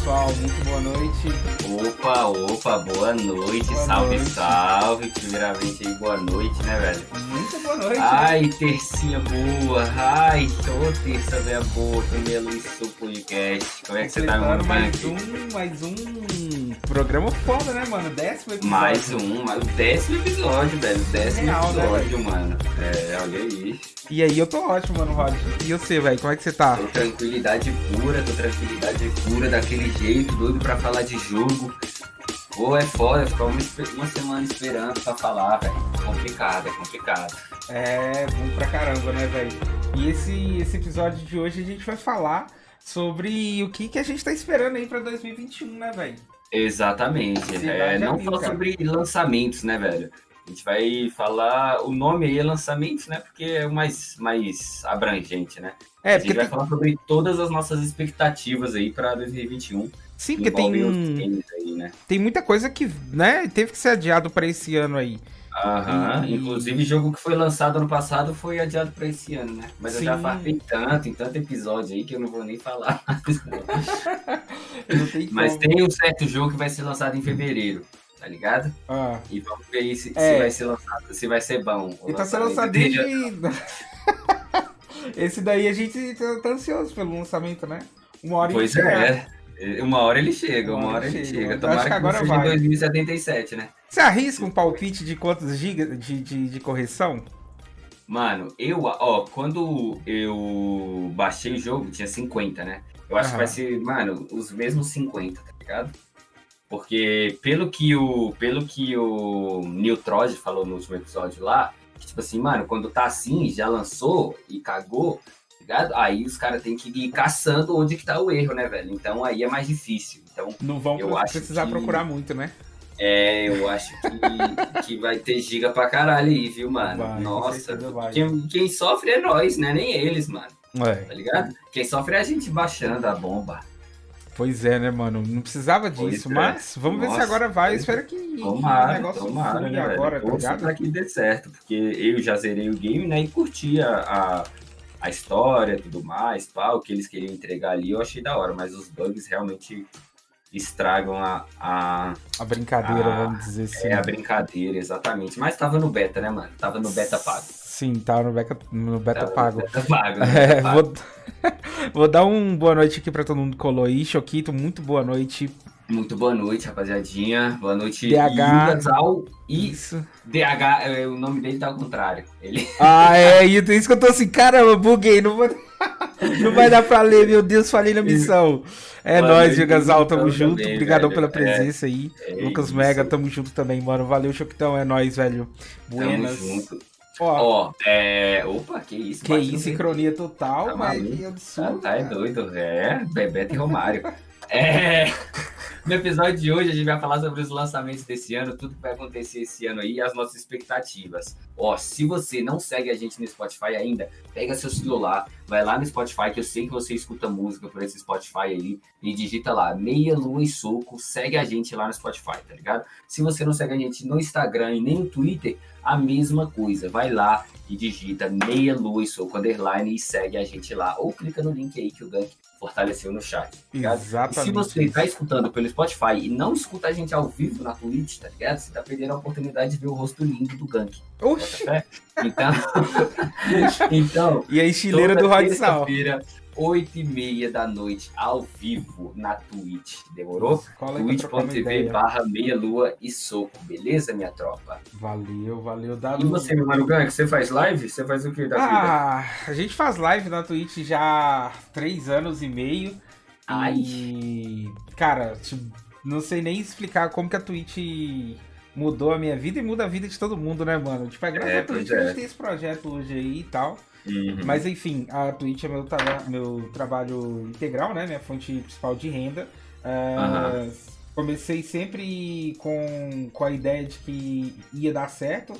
pessoal? Muito boa noite. Opa, opa, boa noite, Boa salve, noite. salve. Primeiramente aí, boa noite, né, velho? Muito boa noite. Ai, tercinha boa, ai, ô terça velha boa, primeiro Luiz Podcast. Como é que você tá, Completando mano? mais um, mais um programa foda, né, mano? Décimo episódio. Mais um, mais- o décimo episódio, velho. o Décimo Real, né, episódio, mano. É, olha aí. E aí, eu tô ótimo, mano, Rod. E você, velho? Como é que você tá? Tô tranquilidade pura, tô tranquilidade pura daquele jeito, doido pra falar de jogo. Pô, é foda, ficar uma, uma semana esperando pra falar, velho. Complicado, é complicado. É, bom pra caramba, né, velho? E esse, esse episódio de hoje a gente vai falar sobre o que, que a gente tá esperando aí pra 2021, né, velho? Exatamente. É, não amiga, só cara. sobre lançamentos, né, velho? A gente vai falar. O nome aí é lançamentos, né? Porque é o mais, mais abrangente, né? É, a gente vai tem, falar sobre todas as nossas expectativas aí pra 2021. sim, porque tem, aí, né? tem muita coisa que, né, teve que ser adiado pra esse ano aí. Aham. E- Inclusive, jogo que foi lançado ano passado foi adiado pra esse ano, né? Mas eu já Sim. farpei tanto, em tanto episódio aí que eu não vou nem falar. Tem Mas tem um certo jogo que vai ser lançado em fevereiro, tá ligado? Ah, E vamos ver aí se, se É. vai ser lançado, se vai ser bom. e tá sendo lançado desde... esse daí a gente tá, tá ansioso pelo lançamento, né? Uma hora Pois chega. é. Uma hora ele chega, uma, hora ele chega. Eu Tomara que que, agora não seja vai. em 2077, né? Você arrisca um palpite de quantos gigas de, de, de correção? Mano, eu, ó, quando eu baixei o jogo, tinha 50, né? Eu acho Aham. que vai ser, mano, os mesmos 50, tá ligado? Porque pelo que o, pelo que o Neil Trod falou no último episódio lá, que tipo assim, mano, quando tá assim, já lançou e cagou, ligado? Aí os caras têm que ir caçando onde que tá o erro, né, velho? Então aí é mais difícil. Então Não vão Eu pre- acho precisar que- procurar muito, né? É, eu acho que, que vai ter giga pra caralho aí, viu, mano? Vai, Nossa, quem, quem sofre é nós, né? Nem eles, mano, É. tá ligado? Quem sofre é a gente baixando a bomba. Pois é, né, mano? Não precisava Pois disso, é. mas vamos ver se Nossa, agora vai. Pois espero que o Tomara, negócio tomara, né, agora, velho? tá Torça ligado? pra que dê certo, porque eu já zerei o game, né, e curti a, a, a história e tudo mais, pá, o que eles queriam entregar ali, eu achei da hora, mas os bugs realmente estragam a, a, A brincadeira, Ah, vamos dizer assim. é, a brincadeira, exatamente. Mas tava no beta, né, mano? Tava no beta pago. Sim, tá no beta, no beta Tava no pago. Beta pago, né? É, Beta pago. vou, vou dar um boa noite aqui pra todo mundo que colou aí. Choquito, muito boa noite. Muito boa noite, rapaziadinha. Boa noite, DH. Yuga Zal. E Isso. DH, é, o nome dele tá ao contrário. Ele Ah, é, isso que eu tô assim, caramba, buguei, não, vou... não vai dar pra ler, meu Deus, falei na missão. É Boa nóis, Yugasal, tamo então, junto, também, obrigadão velho. pela presença aí. é Lucas isso. Mega, tamo junto também, mano. Valeu, Choquitão, é nóis, velho. Tamo Buenas. junto. Ó, Ó, é. Opa, que isso? que isso, sincronia total, Tá mas que Ah, absurdo. tá, é doido. É, Bebeto e Romário. É. No episódio de hoje a gente vai falar sobre os lançamentos desse ano, tudo que vai acontecer esse ano aí e as nossas expectativas. Ó, se você não segue a gente no Spotify ainda, pega seu celular, vai lá no Spotify, que eu sei que você escuta música por esse Spotify aí, e digita lá, Meia Lua e Soco, segue a gente lá no Spotify, tá ligado? Se você não segue a gente no Instagram e nem no Twitter, a mesma coisa. Vai lá e digita Meia Lua e Soco Underline e segue a gente lá. Ou clica no link aí que o Gank fortaleceu no chat, tá ligado? E se Exatamente. você tá escutando pelo Spotify e não escuta a gente ao vivo na Twitch, tá ligado? Você tá perdendo a oportunidade de ver o rosto lindo do Gank. Oxi? Então, então e a toda do Rod Sal. Terça-feira, 8 e meia da noite, ao vivo na Twitch. Demorou? Twitch.tv barra meia lua e soco, beleza, minha tropa? Valeu, valeu. Dá E você, meu mano Gank, você faz live? Você faz o que da vida? Ah, a gente faz live na Twitch já há três anos e meio. Ai. E, cara, tipo, não sei nem explicar como que a Twitch mudou a minha vida e muda a vida de todo mundo, né, mano? Tipo, é graças É, à Twitch que a é. gente tem esse projeto hoje aí e tal. Uhum. Mas enfim, a Twitch é meu, tra- meu trabalho integral, né? Minha fonte principal de renda. Ah, Aham. Comecei sempre com, com a ideia de que ia dar certo.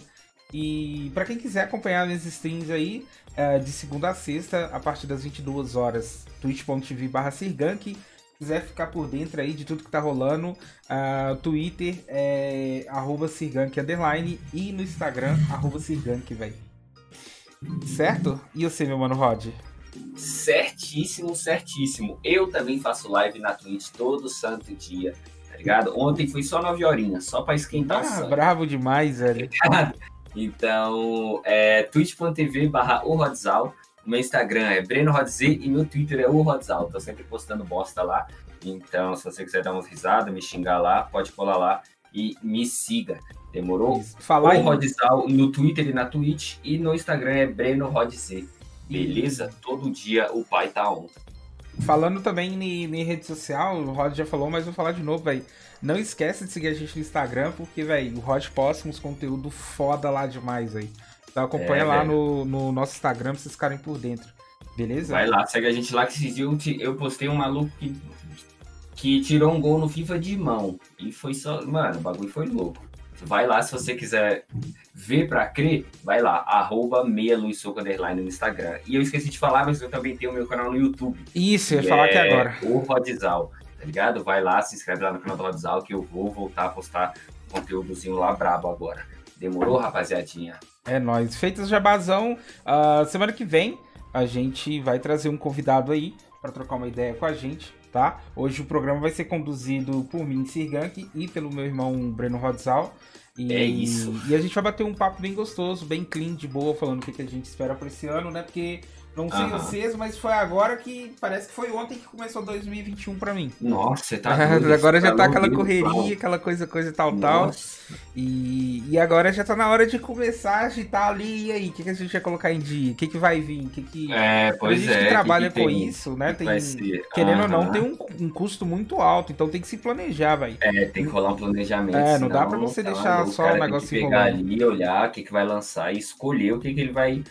E pra quem quiser acompanhar minhas streams aí, ah, de segunda a sexta, a partir das 22 horas, twitch.tv barra Sirgank. quiser ficar por dentro aí de tudo que tá rolando, ah, Twitter é arroba Sirgank underline e no Instagram, arroba Sirgank, velho. Certo? E você, meu mano Rod? certíssimo, certíssimo. Eu também faço live na Twitch todo santo dia, tá ligado? Ontem foi só 9 horinhas, só pra esquentar Ah, o sangue. bravo demais, velho. Então, é twitch.tv barra o Rodzal. Meu Instagram é Breno Rodz e meu Twitter é o Rodzal. Tô sempre postando bosta lá. Então, se você quiser dar umas risadas, me xingar lá, pode colar lá e me siga. Demorou? Falar o em... Rodzal no Twitter e na Twitch. E no Instagram é Breno Rodz. Beleza? Todo dia o pai tá on. Falando também em, em rede social, o Rod já falou, mas vou falar de novo, velho. Não esquece de seguir a gente no Instagram, porque, velho, o Rod posta uns conteúdo foda lá demais, aí. Então acompanha É, lá no, no nosso Instagram pra vocês ficarem por dentro. Beleza? Vai lá, segue a gente lá que esses dias eu postei um maluco que, que tirou um gol no FIFA de mão. E foi só. Mano, o bagulho foi louco. Vai lá, se você quiser ver pra crer, vai lá, arroba meia Luiz no Instagram. E eu esqueci de falar, mas eu também tenho o meu canal no YouTube. Isso, eu ia falar aqui é agora. O Rodzal, tá ligado? Vai lá, se inscreve lá no canal do Rodzal que eu vou voltar a postar conteúdozinho lá brabo agora. Demorou, rapaziadinha? É nóis. Feitas jabazão, ah, semana que vem a gente vai trazer um convidado aí pra trocar uma ideia com a gente, tá? Hoje o programa vai ser conduzido por mim, Sirgank, e pelo meu irmão Breno Rodzal. E, É isso. E a gente vai bater um papo bem gostoso, bem clean, de boa, falando o que, que a gente espera pra esse ano, né? Porque não sei Aham. vocês, mas foi agora que parece que foi ontem que começou 2021 pra mim. Nossa, você tá doido, agora já tá aquela louco, correria, aquela coisa, coisa tal, tal. Nossa. E, e agora já tá na hora de começar a agitar ali. E aí, o que, que a gente vai colocar em dia? O que, que vai vir? O que, que. É, pois gente é. que trabalha que com tem? isso, né? que Tem, vai ser? querendo ou não, tem um, um custo muito alto, então tem que se planejar, velho. É, tem que rolar um planejamento. É, não dá pra você tá deixar só o tem negócio que pegar ali, olhar o que, que vai lançar e escolher o que, que ele vai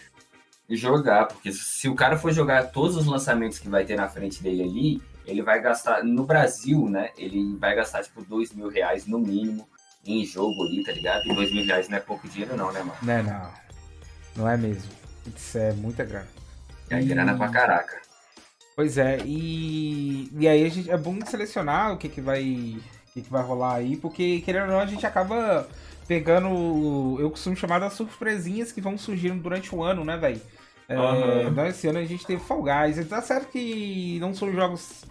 jogar. Porque se o cara for jogar todos os lançamentos que vai ter na frente dele ali, ele vai gastar, no Brasil, né? Ele vai gastar tipo dois mil reais no mínimo em jogo ali, tá ligado? E dois mil reais não é pouco dinheiro, não, né, mano? Né, não. Não é mesmo. Isso é muita grana. É E- grana pra caraca. Pois é, e, e aí a gente, é bom selecionar o que, que vai o que, que vai rolar aí, porque querendo ou não, a gente acaba pegando, eu costumo chamar das surpresinhas que vão surgindo durante o ano, né, velho? Aham. então esse ano a gente teve Fall Guys, tá certo que não são jogos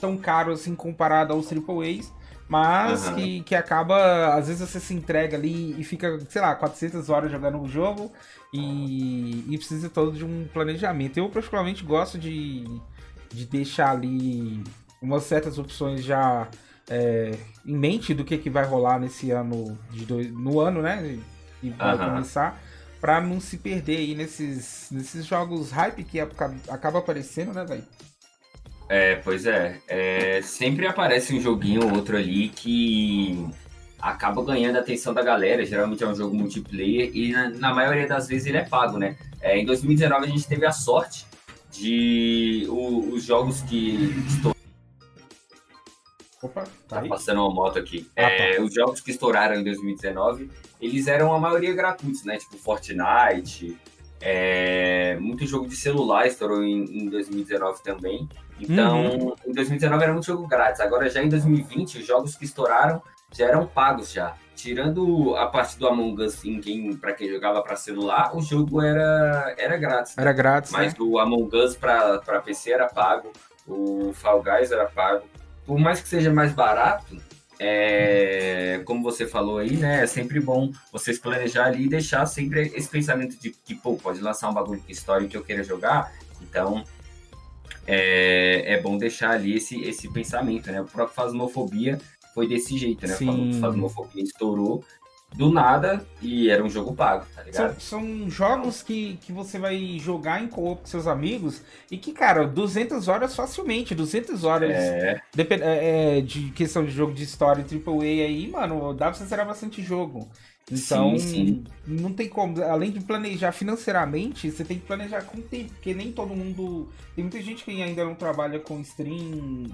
tão caros assim comparado aos AAAs, mas Aham. que, que acaba, às vezes você se entrega ali e fica, sei lá, 400 horas jogando o jogo e, e precisa todo de um planejamento. Eu particularmente gosto de, de deixar ali umas certas opções já é, em mente do que, que vai rolar nesse ano, de dois, no ano, né? E vai Aham. começar, pra não se perder aí nesses, nesses jogos hype que acaba, aparecendo, né, velho? É, pois é. É, Sempre aparece um joguinho ou outro ali que acaba ganhando a atenção da galera. Geralmente é um jogo multiplayer e na, na maioria das vezes ele é pago, né? É, em 2019 a gente teve a sorte de o- os jogos que estou Opa, tá tá passando uma moto aqui. Ah, É, Os jogos que estouraram em 2019, eles eram a maioria gratuitos, né? Tipo Fortnite, é, muito jogo de celular estourou em, em 2019 também. Então, em 2019 era muito jogo grátis. Agora já em 2020, os jogos que estouraram já eram pagos já. Tirando a parte do Among Us em quem, para quem jogava para celular, o jogo era, era grátis. Era grátis, Mas né? o Among Us para PC era pago, o Fall Guys era pago. Por mais que seja mais barato, é, como você falou aí, né? É sempre bom vocês planejar ali e deixar sempre esse pensamento de que, pô, pode lançar um bagulho que história que eu queira jogar. Então, é, é bom deixar ali esse, esse pensamento, né? O próprio Fasmofobia foi desse jeito, né? Sim. O Fasmofobia estourou do nada e era um jogo pago, tá ligado? São, são jogos que, que você vai jogar em co-op com seus amigos e que, cara, 200 horas facilmente, 200 horas É, Depen- é, é, de questão de jogo de história AAA aí, mano, dá pra você zerar bastante jogo. Então, Sim, sim. não tem como. Além de planejar financeiramente, você tem que planejar com tempo, porque nem todo mundo. Tem muita gente que ainda não trabalha com stream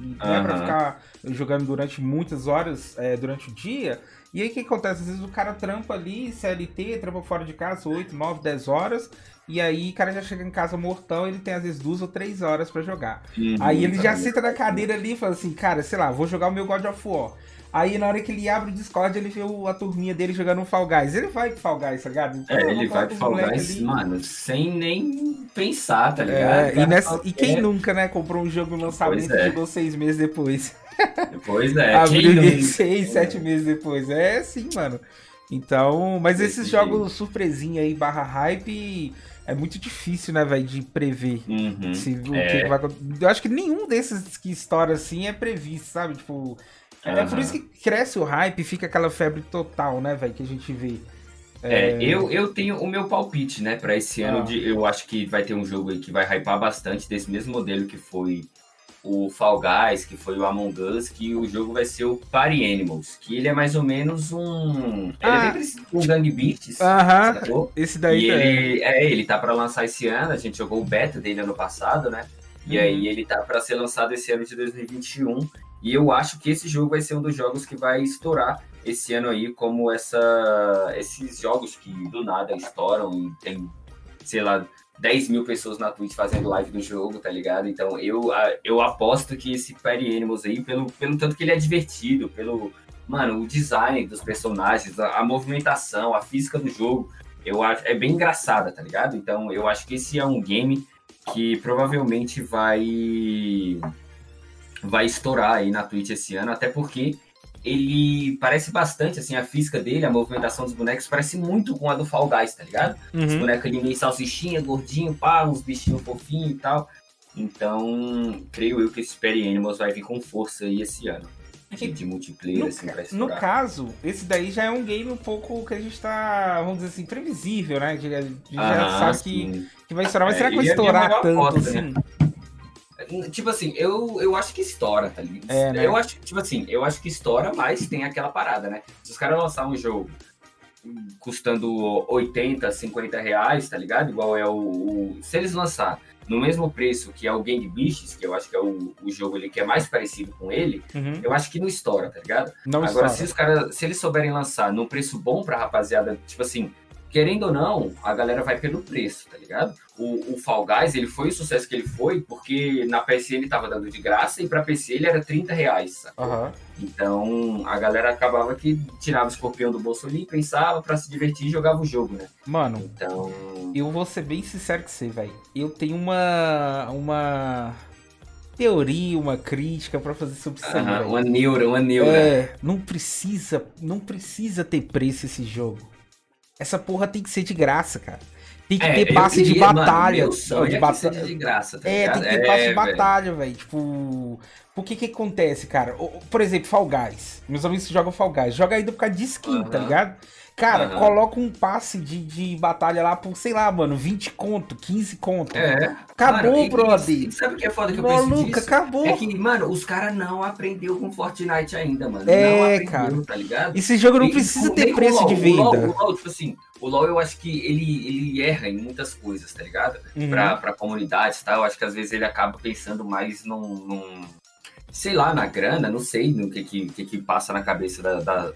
e não é pra ficar jogando durante muitas horas é, durante o dia. E aí o que acontece? Às vezes o cara trampa ali, CLT, trampa fora de casa 8, 9, 10 horas. E aí o cara já chega em casa mortão, ele tem às vezes duas ou três horas pra jogar. Uhum, Aí ele já tá senta na cadeira ali e fala assim, cara, sei lá, vou jogar o meu God of War. Aí na hora que ele abre o Discord, ele vê a turminha dele jogando um Fall Guys. Ele vai pro Fall Guys, tá ligado? Então, É, ele vai pro Fall Guys, ali. mano, sem nem pensar, tá ligado? É, O cara e, nessa- e quem nunca, né, comprou um jogo no lançamento Pois é. e jogou seis meses depois. Pois é, Abriu nunca? seis, sete meses depois. É sim, mano. Então, mas esses jogos surpresinha aí, barra hype, é muito difícil, né, velho, de prever. Uhum. Se, o É. que vai Eu acho que nenhum desses que estoura assim é previsto, sabe? Tipo. É por isso que cresce o hype e fica aquela febre total, né, velho, que a gente vê. É, eu, eu tenho o meu palpite, né, pra esse ano. Ah. De, eu acho que vai ter um jogo aí que vai hypar bastante desse mesmo modelo que foi o Fall Guys, que foi o Among Us, que o jogo vai ser o Party Animals, que ele é mais ou menos um. Ele Ah. é bem parecido com o Gang Beasts. Aham, esse daí e é. ele, é, ele tá pra lançar esse ano, a gente jogou o beta dele ano passado, né? E Uhum. aí ele tá pra ser lançado esse ano de 2021. E eu acho que esse jogo vai ser um dos jogos que vai estourar esse ano aí, como essa, esses jogos que do nada estouram e tem, sei lá, 10 mil pessoas na Twitch fazendo live do jogo, tá ligado? Então eu, eu aposto que esse Party Animals aí, pelo, pelo tanto que ele é divertido, pelo, mano, o design dos personagens, a, a movimentação, a física do jogo, eu acho, é bem engraçada, tá ligado? Então eu acho que esse é um game que provavelmente vai vai estourar aí na Twitch esse ano, até porque ele parece bastante, assim, a física dele, a movimentação dos bonecos parece muito com a do Fall Guys, tá ligado? Os Uhum. bonecos ali meio salsichinha, gordinho, pá, uns bichinhos fofinhos e tal. Então, creio eu que esse Perry Animals vai vir com força aí esse ano. De, de multiplayer, No, assim, pra no caso, esse daí já é um game um pouco que a gente tá, vamos dizer assim, previsível, né? A gente, a gente já Aham, sabe que, sim. que vai estourar, mas É, será que vai é estourar tanto aposta, assim? né? Tipo assim, eu, eu acho que estoura, tá ligado? É, né? Eu acho, tipo assim, eu acho que estoura, mas tem aquela parada, né? Se os caras lançar um jogo custando 80, 50 reais, tá ligado? Igual é o, o- Se eles lançar no mesmo preço que é o Gang Beasts, que eu acho que é o, o jogo ali que é mais parecido com ele, Uhum. eu acho que não estoura, tá ligado? Não Agora, estoura. se os caras, se eles souberem lançar num preço bom pra rapaziada, tipo assim, querendo ou não, a galera vai pelo preço, tá ligado? O, o Fall Guys, ele foi o sucesso que ele foi porque na PC ele tava dando de graça e pra PC ele era 30 reais? Aham. Então, a galera acabava que tirava o escorpião do bolso ali, pensava pra se divertir e jogava o jogo, né? Mano, Então, eu vou ser bem sincero com você, velho. Eu tenho uma. uma teoria, uma crítica pra fazer sobre isso velho. uma neura, uma neura. É, não precisa, não precisa ter preço esse jogo. Essa porra tem que ser de graça, cara. Tem que É, ter passe de queria, mano, batalha. meu sonho de é que batalha. de graça, tá É, tem que ter passe de velho. batalha, velho. Tipo, por que que acontece, cara? Por exemplo, Fall Guys. Meus amigos que jogam Fall Guys. Joga ainda por causa de skin, tá Aham. ligado? Cara, Aham. coloca um passe de, de batalha lá por, sei lá, mano, 20 conto, 15 conto. É. Acabou, Mano, brother. E, sabe o que é foda que eu penso Maluca, disso? acabou. É que, mano, os caras não aprendeu com Fortnite ainda, mano. É, cara. tá ligado? Esse jogo não E- precisa ter preço o de LoL. O venda. LoL, o LoL, tipo assim, o LoL eu acho que ele, ele erra em muitas coisas, tá ligado? Uhum. Pra, pra comunidade e tal. Eu acho que às vezes ele acaba pensando mais num. num- sei lá, na grana, não sei no que que, que, que passa na cabeça da, da,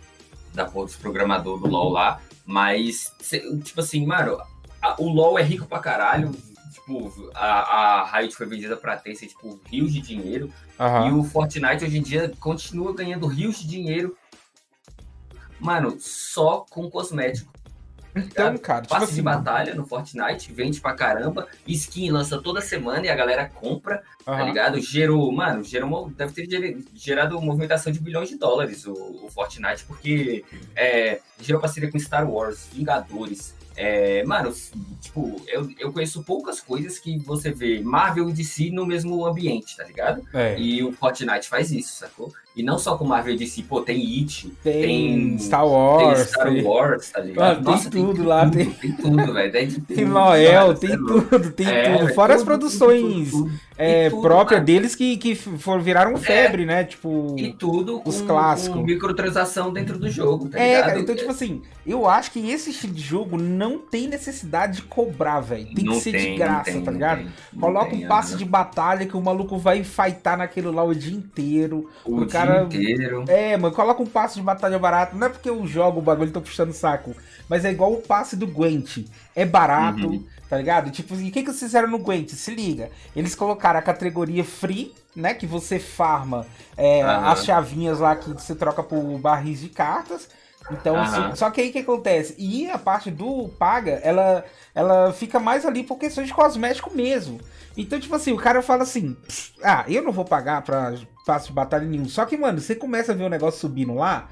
da porra dos programadores do LoL lá. Mas, tipo assim, mano, a- o LoL é rico pra caralho. Tipo, a, a Riot foi vendida pra ter tipo, rios de dinheiro. Aham. E o Fortnite hoje em dia continua ganhando rios de dinheiro, mano, só com cosmético. Tá Então, cara, tipo Passe assim. de batalha no Fortnite, vende pra caramba, skin lança toda semana e a galera compra, tá aham. ligado? Gerou, mano, gerou deve ter gerado movimentação de bilhões de dólares o, o Fortnite, porque é, gerou parceria com Star Wars, Vingadores. É, mano, tipo, eu, eu conheço poucas coisas que você vê Marvel e DC no mesmo ambiente, tá ligado? É. E o Fortnite faz isso, sacou? E não só com Marvel e DC, pô, tem It, Tem, tem- Star tem Wars, Star tem, Wars, tá ligado? Ah, tem tudo lá, tem- Tem tudo, velho. Tem, tem tudo, Noel, mano, tem é tudo, tem É, tudo. velho, Fora as tudo, produções tudo, tudo, é, tudo, próprias mano. deles que, que for, viraram febre, né? Tipo. E tudo Os com, clássicos. com microtransação dentro do jogo, tá É, ligado? cara, então, tipo assim, eu acho que esse estilo de jogo não tem necessidade de cobrar, velho. Tem Não que ser tem, de graça, tem, tá ligado? tem, Coloca um passe de batalha que o maluco vai fightar naquilo lá o dia inteiro. O o dia cara- inteiro. É, mano, coloca um passe de batalha barato. Não é porque eu jogo o bagulho e tô puxando o saco. Mas é igual o passe do Gwent. É barato, Uhum. Tá ligado? Tipo, e o que, que vocês fizeram no Gwent? Se liga. Eles cara, a categoria free, né? Que você farma é, Aham. as chavinhas lá que você troca por barris de cartas. Então, só que aí o que acontece? E a parte do paga, ela, ela fica mais ali por questões de cosmético mesmo. Então, tipo assim, o cara fala assim: "Pss, ah, eu não vou pagar pra passo de batalha nenhum. Só que, mano, você começa a ver o negócio subindo lá,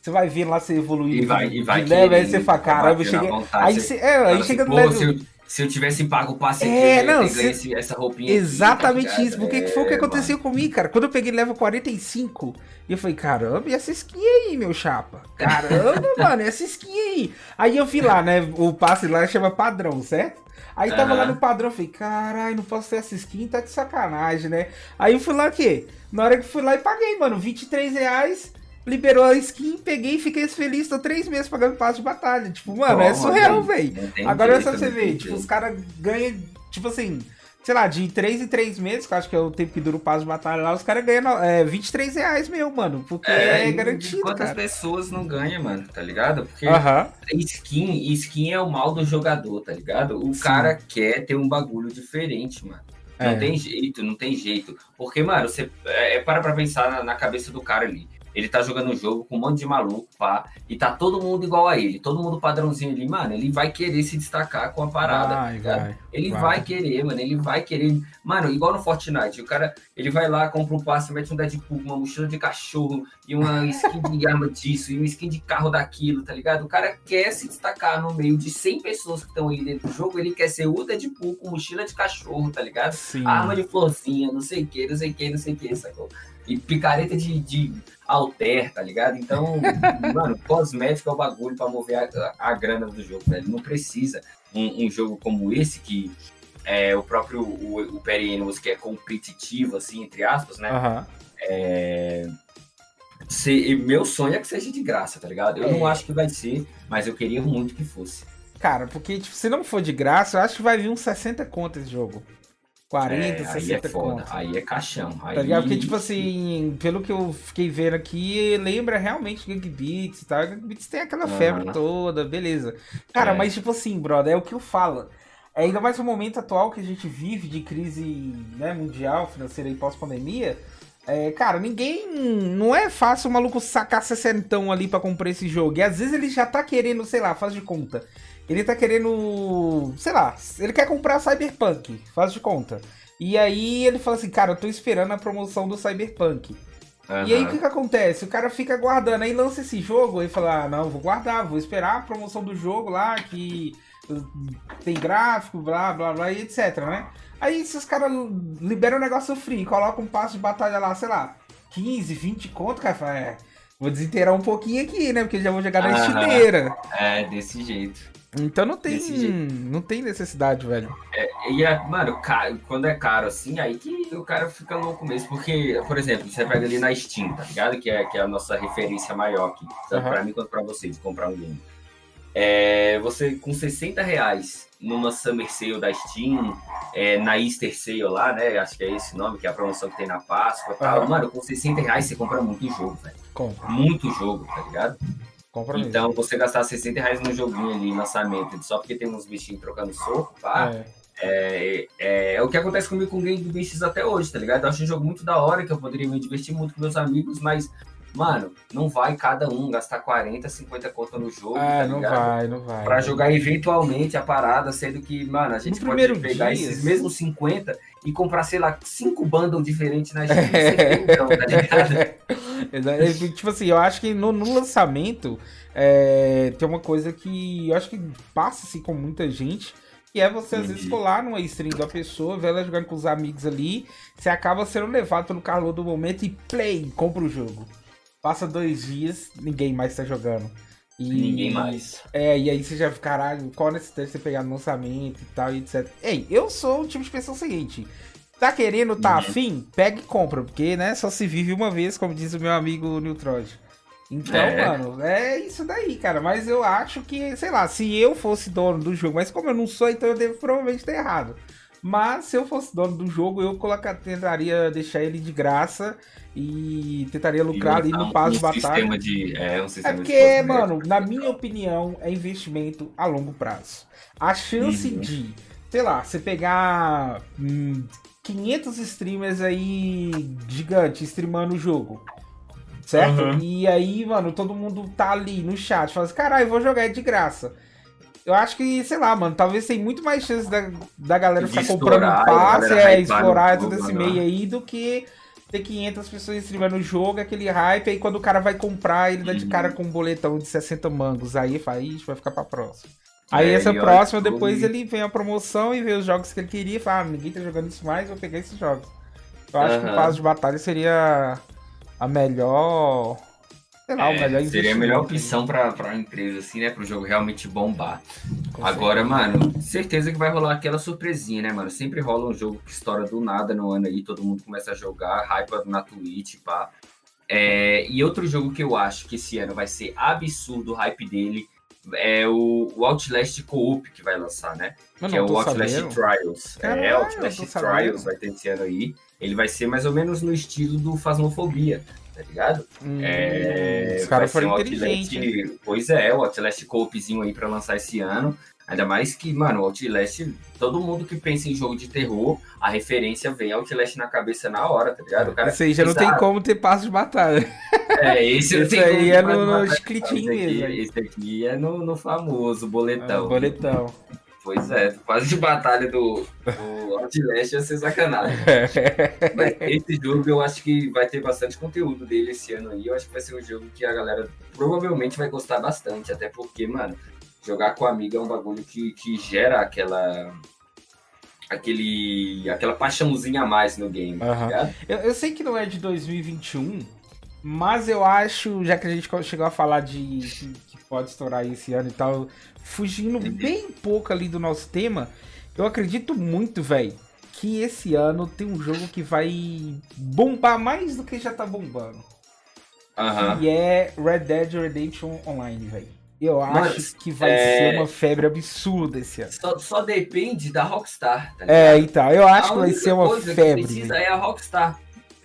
você vai ver lá você evoluir E vai, e vai level, aí você fala, caramba, eu cheguei. vontade, Aí você é, aí assim, chega no "Pô, level. Se eu, se tivesse pago o passe É, aqui, não, ganho esse- essa roupinha aqui, Exatamente tá ligado? isso. Porque que foi o É, que aconteceu comigo, cara. Quando eu peguei level 45, eu falei, caramba, e essa skin aí, meu chapa? Caramba, mano, essa skin aí? Aí eu vi lá, né? O passe lá chama padrão, certo? Aí tava Aham. lá no padrão, falei, caralho, não posso ter essa skin, tá de sacanagem, né? Aí eu fui lá o quê? Na hora que fui lá e paguei, mano, 23 reais. Liberou a skin, peguei e fiquei feliz. Tô três meses pagando passe de batalha. Tipo, mano, é Toma, surreal, velho. Agora é só você ver, tipo, os caras ganham, tipo assim, sei lá, de 3 em 3 meses, que eu acho que é o tempo que dura o passo de batalha lá, os caras ganham é, 23 reais meu, mano, porque é, e garantido, Quantas cara. pessoas não ganham, mano, tá ligado? Porque Aham, skin, skin é o mal do jogador, tá ligado? O Sim. cara quer ter um bagulho diferente, mano. Não É. tem jeito, não tem jeito. Porque, mano, você é, é, para pra pensar na, na cabeça do cara ali. Ele tá jogando um jogo com um monte de maluco, pá, e tá todo mundo igual a ele, todo mundo padrãozinho ali, mano. Ele vai querer se destacar com a parada. tá vai, ligado? vai. Ele vai. vai. querer, mano. Ele vai querer. Mano, igual no Fortnite. O cara, ele vai lá, compra um passe, mete um Deadpool, uma mochila de cachorro e uma skin de arma disso e uma skin de carro daquilo, tá ligado? O cara quer se destacar no meio de 100 pessoas que estão aí dentro do jogo. Ele quer ser o Deadpool com mochila de cachorro, tá ligado? Sim. Arma de florzinha, não sei o que, não sei o que, não sei o que, sacou? E picareta de, de alter, tá ligado? Então, mano, cosmético é o bagulho pra mover a, a grana do jogo, velho. Não precisa um, um jogo como esse que é o próprio o, o que é competitivo, assim, entre aspas, né? Aham. É... ser- e meu sonho é que seja de graça, tá ligado? Eu É. não acho que vai ser, mas eu queria muito que fosse. Cara, porque tipo, se não for de graça, eu acho que vai vir uns 60 contas esse jogo. 40, É, aí é 60 foda, contas. aí é caixão. Aí... Tá ligado? Porque, tipo assim, pelo que eu fiquei vendo aqui, lembra realmente Gang Beats e tal. Gang Beats tem aquela febre toda, beleza. Cara, É. mas tipo assim, brother, é o que eu falo. É ainda mais no momento atual que a gente vive de crise né, mundial, financeira e pós-pandemia. É, cara, ninguém. Não é fácil o maluco sacar 60 ali pra comprar esse jogo. E às vezes ele já tá querendo, sei lá, faz de conta. Ele tá querendo. Sei lá, ele quer comprar Cyberpunk, faz de conta. E aí ele fala assim, cara, eu tô esperando a promoção do Cyberpunk. Aham. E aí o que que acontece? O cara fica guardando, aí lança esse jogo e fala, ah, não, vou guardar, vou esperar a promoção do jogo lá, que tem gráfico, blá, blá, blá, e etc, né? Aí se os caras liberam o negócio free, colocam um passo de batalha lá, sei lá, 15, 20 conto, cara, fala, é, vou desinteirar um pouquinho aqui, né? Porque já vou jogar na Aham. estileira. É, desse jeito. Então não tem, não tem necessidade, velho. E é, mano, caro, quando é caro assim, aí que o cara fica louco mesmo. Porque, por exemplo, você pega ali na Steam, tá ligado? Que é, que é a nossa referência maior aqui, tanto Aham. pra mim quanto pra vocês, comprar um game. É, você com 60 reais numa Summer Sale da Steam, é, na Easter Sale lá, né? Acho que é esse nome, que é a promoção que tem na Páscoa e tal. Aham. Mano, com 60 reais você compra muito jogo, velho. Compra, Muito jogo, tá ligado? Compra mesmo. Então, você gastar 60 reais num joguinho ali, lançamento, só porque tem uns bichinhos trocando soco, pá. É. É, é, é o que acontece comigo com o Game do BX até hoje, tá ligado? Eu acho um jogo muito da hora, que eu poderia me divertir muito com meus amigos, mas, mano, não vai cada um gastar 40, 50 conto no jogo, Ah, tá não ligado? vai, não vai. Pra jogar eventualmente a parada, sendo que, mano, a gente No pode pegar dia- esses mesmos 50 e comprar, sei lá, cinco bundles diferentes na Steam, ter então, tá ligado? É, tipo assim, eu acho que no, no lançamento é, tem uma coisa que eu acho que passa-se com muita gente, que é você às vezes Uhum. colar numa stream da pessoa, ver ela jogando com os amigos ali, você acaba sendo levado pelo calor do momento e play, compra o jogo. Passa dois dias, ninguém mais tá jogando. E, Ninguém mais. É, e aí você já fica, caralho, qual a necessidade de você pegar no lançamento e tal, e etc. Ei, eu sou o tipo de pessoa seguinte. Tá querendo, tá Uhum. afim? Pega e compra, porque, né, só se vive uma vez, como diz o meu amigo Niltrod. Então, É. mano, é isso daí, cara. Mas eu acho que, sei lá, se eu fosse dono do jogo, mas como eu não sou, então eu devo provavelmente estar errado. Mas se eu fosse dono do jogo, eu colocar, tentaria deixar ele de graça e tentaria lucrar ali no passo um de batalha. sistema de, é, um É sistema de porque, cosmético mano, na e minha opinião, é investimento a longo prazo. A chance Uhum. de, sei lá, você pegar hum, 500 streamers aí gigante streamando o jogo. Certo? Uhum. E aí, mano, todo mundo tá ali no chat, fala assim, caralho, vou jogar é de graça. Eu acho que, sei lá, mano, talvez tem muito mais chance da, da galera ficar comprando passe, é, explorar todo esse meio aí, do que ter 500 pessoas streamando o jogo, aquele hype, aí quando o cara vai comprar, ele dá de cara uhum. com um boletão de 60 mangos, aí fala, ixi, vai ficar pra próxima. Aí é, essa próxima, depois ele vem a promoção e vê os jogos que ele queria e fala, ah, ninguém tá jogando isso mais, vou pegar esses jogos. Eu acho uhum. que o passo de batalha seria a melhor. Sei lá, é, o melhor Seria a melhor opção pra, pra empresa, assim, né? Pro jogo realmente bombar. Com Agora, certeza. mano, certeza que vai rolar aquela surpresinha, né, mano? Sempre rola um jogo que estoura do nada no ano aí, todo mundo começa a jogar, hype na Twitch, pá. É, e outro jogo que eu acho que esse ano vai ser absurdo o hype dele é o, o Outlast Co-op que vai lançar, né? Mas que é o Outlast sabendo. Trials. Caralho, é, Outlast Trials vai ter esse ano aí. Ele vai ser mais ou menos no estilo do Phasmophobia, tá ligado? Hum, é, os caras foram um inteligentes. Pois é, o Outlast Co-opzinho aí pra lançar esse ano. Ainda mais que, mano, o Outlast, todo mundo que pensa em jogo de terror, a referência vem Outlast na cabeça na hora, tá ligado? O cara Isso aí já não tem como ter passo de batalha. É, esse, esse aí é no, no escritinho mesmo. Esse aqui é no, no famoso boletão. É, boletão. Pois é, quase de batalha do, do Outlast ia ser sacanagem. Mas esse jogo eu acho que vai ter bastante conteúdo dele esse ano aí. Eu acho que vai ser um jogo que a galera provavelmente vai gostar bastante. Até porque, mano, jogar com amigo é um bagulho que, que gera aquela aquele aquela paixãozinha a mais no game, uhum. tá eu, eu, sei que não é de 2021, mas eu acho, já que a gente chegou a falar de que pode estourar esse ano e tal, fugindo uhum. bem pouco ali do nosso tema, eu acredito muito, velho, que esse ano tem um jogo que vai bombar mais do que já tá bombando. Uhum. Que é Red Dead Redemption Online, velho. Eu Mas, acho que vai é... ser uma febre absurda esse ano. Só, só depende da Rockstar, tá É, então, eu acho que vai ser uma febre. Que precisa é a Rockstar.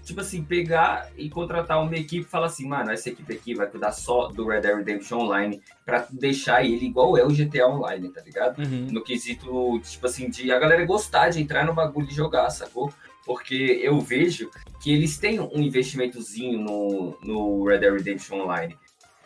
Tipo assim, pegar e contratar uma equipe e falar assim, mano, essa equipe aqui vai cuidar só do Red Dead Redemption Online pra deixar ele igual é o GTA Online, tá ligado? Uhum. No quesito, tipo assim, de a galera gostar de entrar no bagulho e jogar, sacou? Porque eu vejo que eles têm um investimentozinho no, no Red Dead Redemption Online.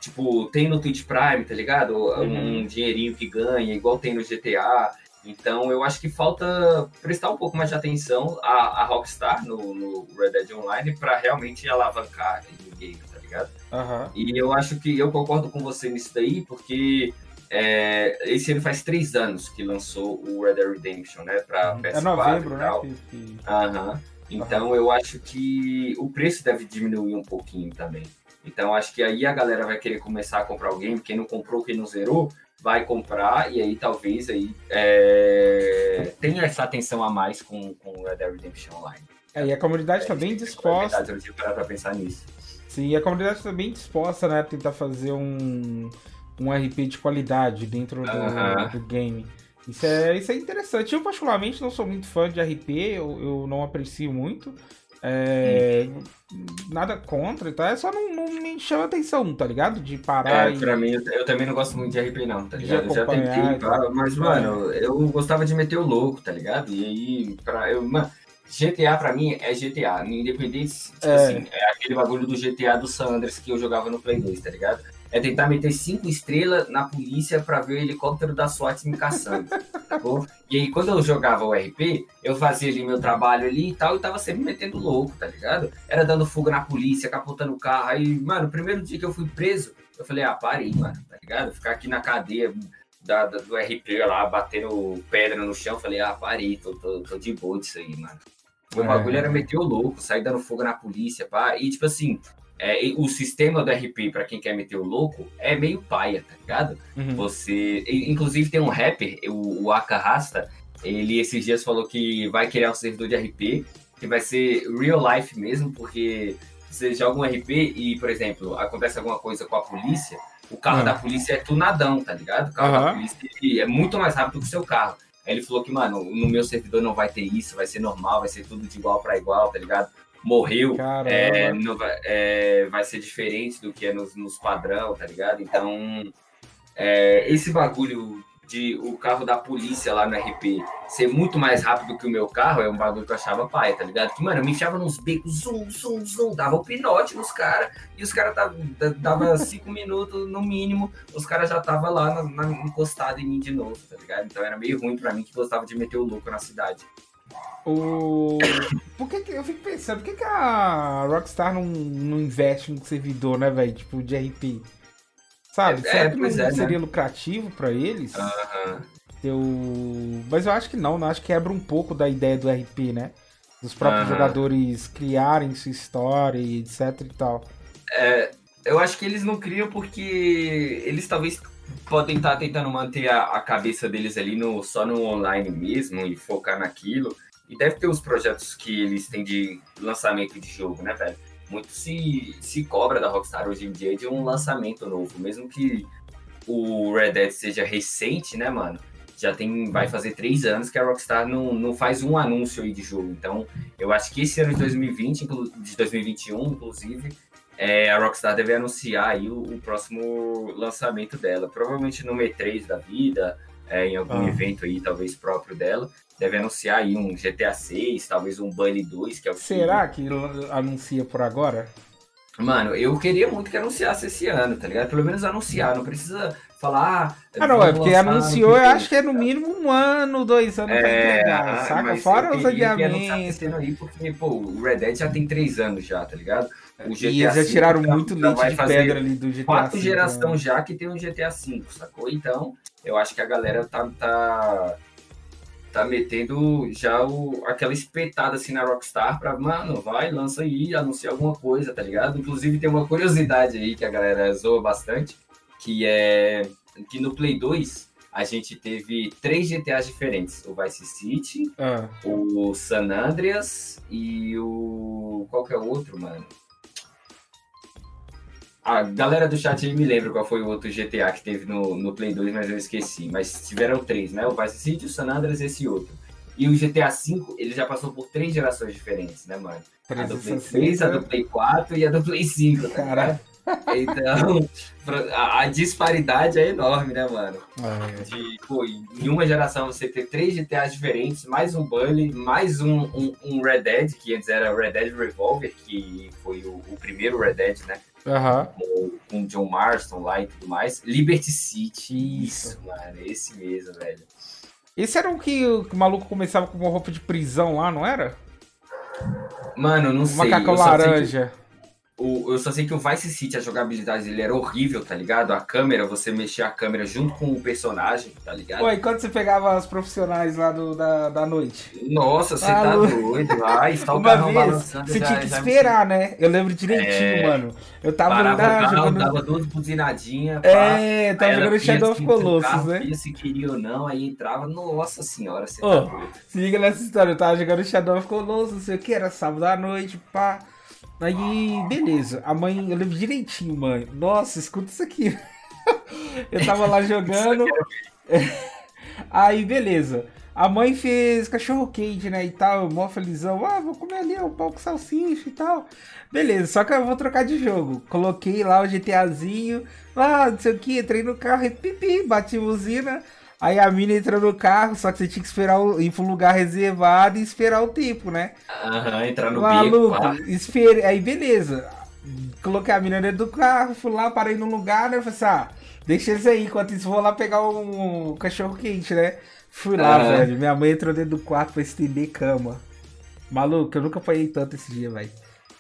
Tipo, tem no Twitch Prime, tá ligado? Uhum. Um dinheirinho que ganha, igual tem no GTA. Então, eu acho que falta prestar um pouco mais de atenção à, à Rockstar no, no, Red Dead Online para realmente alavancar o game, tá ligado? Uhum. E eu acho que eu concordo com você nisso daí, porque é, esse ano faz três anos que lançou o Red Dead Redemption, né? Pra PS4 é novembro, né? Aham. Uhum. Então, uhum. eu acho que o preço deve diminuir um pouquinho também. Então acho que aí a galera vai querer começar a comprar o game. Quem não comprou, quem não zerou, vai comprar e aí talvez aí é, tenha essa atenção a mais com, com Red Dead Redemption Online. É, e a comunidade está é, bem disposta. eu tive para pensar nisso. Sim, a comunidade está bem disposta, né, a tentar fazer um, um RP de qualidade dentro do, uh -huh. do game. Isso é, isso é interessante. Eu, particularmente, não sou muito fã de RP, eu, eu não aprecio muito. É, nada contra, tá? É só não, não, me chama atenção, tá ligado? De parar. É, e... pra mim, eu, também não gosto muito de RP, não, tá ligado? Eu já tentei, tá? mas, mano, eu gostava de meter o louco, tá ligado? E aí, pra, eu, mano, GTA pra mim é GTA, independente, tipo é. assim, é aquele bagulho do GTA do Sanders que eu jogava no Play 2, tá ligado? É tentar meter cinco estrelas na polícia para ver o helicóptero da SWAT me caçando, tá bom? E aí, quando eu jogava o RP, eu fazia ali meu trabalho ali e tal, e tava sempre metendo louco, tá ligado? Era dando fuga na polícia, capotando o carro. Aí, mano, o primeiro dia que eu fui preso, eu falei, ah, parei, mano, tá ligado? Ficar aqui na cadeia da, da, do RP lá, batendo pedra no chão, falei, ah, parei, tô, tô, tô de boa disso aí, mano. O é. bagulho era meter o louco, sair dando fuga na polícia, pá. E, tipo assim, é, o sistema do RP, para quem quer meter o louco, é meio paia, tá ligado? Uhum. Você. Inclusive tem um rapper, o, o Aka Rasta, ele esses dias falou que vai criar um servidor de RP, que vai ser real life mesmo, porque você joga um RP e, por exemplo, acontece alguma coisa com a polícia, o carro uhum. da polícia é tunadão, tá ligado? O carro uhum. da polícia é muito mais rápido que o seu carro. Aí ele falou que, mano, no meu servidor não vai ter isso, vai ser normal, vai ser tudo de igual para igual, tá ligado? Morreu, é, não, é, vai ser diferente do que é nos, nos padrão, tá ligado? Então, é, esse bagulho de o carro da polícia lá no RP ser muito mais rápido que o meu carro, é um bagulho que eu achava pai, tá ligado? Que, mano, eu me enfiava nos becos, zum, zum, zum, dava um pinote nos caras, e os caras dava cinco minutos no mínimo, os caras já tava lá na, na, encostado em mim de novo, tá ligado? Então era meio ruim pra mim que gostava de meter o louco na cidade. O... Por que, que eu fico pensando, por que, que a Rockstar não, não investe no servidor, né, velho? Tipo, de RP? Sabe? É, Será que não é, né? seria lucrativo para eles? Aham. Eu... Mas eu acho que não, não. Acho que quebra um pouco da ideia do RP, né? Dos próprios jogadores criarem sua história e etc e tal. É, eu acho que eles não criam porque eles talvez podem estar tentando manter a, a, cabeça deles ali no, só no online mesmo e focar naquilo. E deve ter os projetos que eles têm de lançamento de jogo, né, velho? Muito se, se cobra da Rockstar hoje em dia de um lançamento novo, mesmo que o Red Dead seja recente, né, mano? Já tem, vai fazer três anos que a Rockstar não, não faz um anúncio aí de jogo. Então, eu acho que esse ano de 2020, de 2021, inclusive, é, a Rockstar deve anunciar aí o, o, próximo lançamento dela. Provavelmente no E3 da vida, é, em algum ah. evento aí, talvez próprio dela deve anunciar aí um GTA 6, talvez um Bully 2, que é o Será que anuncia por agora? Mano, eu queria muito que anunciasse esse ano, tá ligado? Pelo menos anunciar, não precisa falar. Ah, não, é porque anunciou, eu acho que é no mínimo um ano, dois anos é, pra entregar, saca? Fora os adiamentos. Aí porque, pô, o Red Dead já tem três anos já, tá ligado? O GTA e eles já tiraram muito leite de pedra ali do GTA Quatro gerações né? já que tem um GTA V, sacou? Então, eu acho que a galera tá, tá tá metendo já o, aquela espetada assim na Rockstar pra, mano, vai, lança aí, anuncia alguma coisa, tá ligado? Inclusive tem uma curiosidade aí que a galera zoa bastante, que é que no Play 2 a gente teve três GTAs diferentes: o Vice City, ah. o San Andreas e o. Qual que é o outro, mano? A galera do chat aí me lembra qual foi o outro GTA que teve no, no Play 2, mas eu esqueci. Mas tiveram três, né? O Vice City, o San Andreas e esse outro. E o GTA V, ele já passou por três gerações diferentes, né, mano? A do Play 3, a do Play 4 e a do Play 5. Tá. Então, a, a, disparidade é enorme, né, mano? É. De, pô, em uma geração você ter três GTAs diferentes, mais um Bully, mais um, um, um, Red Dead, que antes era Red Dead Revolver, que foi o, o primeiro Red Dead, né? Uhum. Com, com John Marston lá e tudo mais. Liberty City, isso, mano, esse mesmo, velho. Esse era o que o maluco começava com uma roupa de prisão lá, não era? Mano, não o sei. Macacão laranja. O, eu só sei que o Vice City, a jogabilidade dele era horrível, tá ligado? A câmera, você mexia a câmera junto com o personagem, tá ligado? Pô, e quando você pegava as profissionais lá do, da, da noite? Nossa, você ah, tá no... doido. lá está o Uma carrão vez, balançando. Você já, tinha que esperar, me... né? Eu lembro direitinho, é... mano. Eu tava Parava lá, carro, jogando... dava duas buzinadinhas. É, tava jogando Shadow of Colossus, né? Se queria ou não, aí entrava, nossa senhora, você oh, tá Se liga nessa história, eu tava jogando Shadow of Colossus, não sei o que, era sábado à noite, pá... Aí, beleza. A mãe, eu lembro direitinho, mãe. Nossa, escuta isso aqui. eu tava lá jogando. Aí, beleza. A mãe fez cachorro quente, né, e tal, mó felizão. Ah, vou comer ali um pão com salsicha e tal. Beleza, só que eu vou trocar de jogo. Coloquei lá o GTAzinho. Ah, não sei o que, entrei no carro e pipi, bati buzina. Aí a mina entrou no carro, só que você tinha que esperar o, ir pra um lugar reservado e esperar o tempo, né? Aham, uhum, entrar no Maluco, bico, espere... Aí beleza. Coloquei a mina dentro do carro, fui lá, parei num lugar, né? Falei assim, ah, deixa eles aí, enquanto isso vou lá pegar um, um cachorro quente, né? Fui lá, uhum. velho. Minha mãe entrou dentro do quarto pra estender cama. Maluco, eu nunca apanhei tanto esse dia, velho.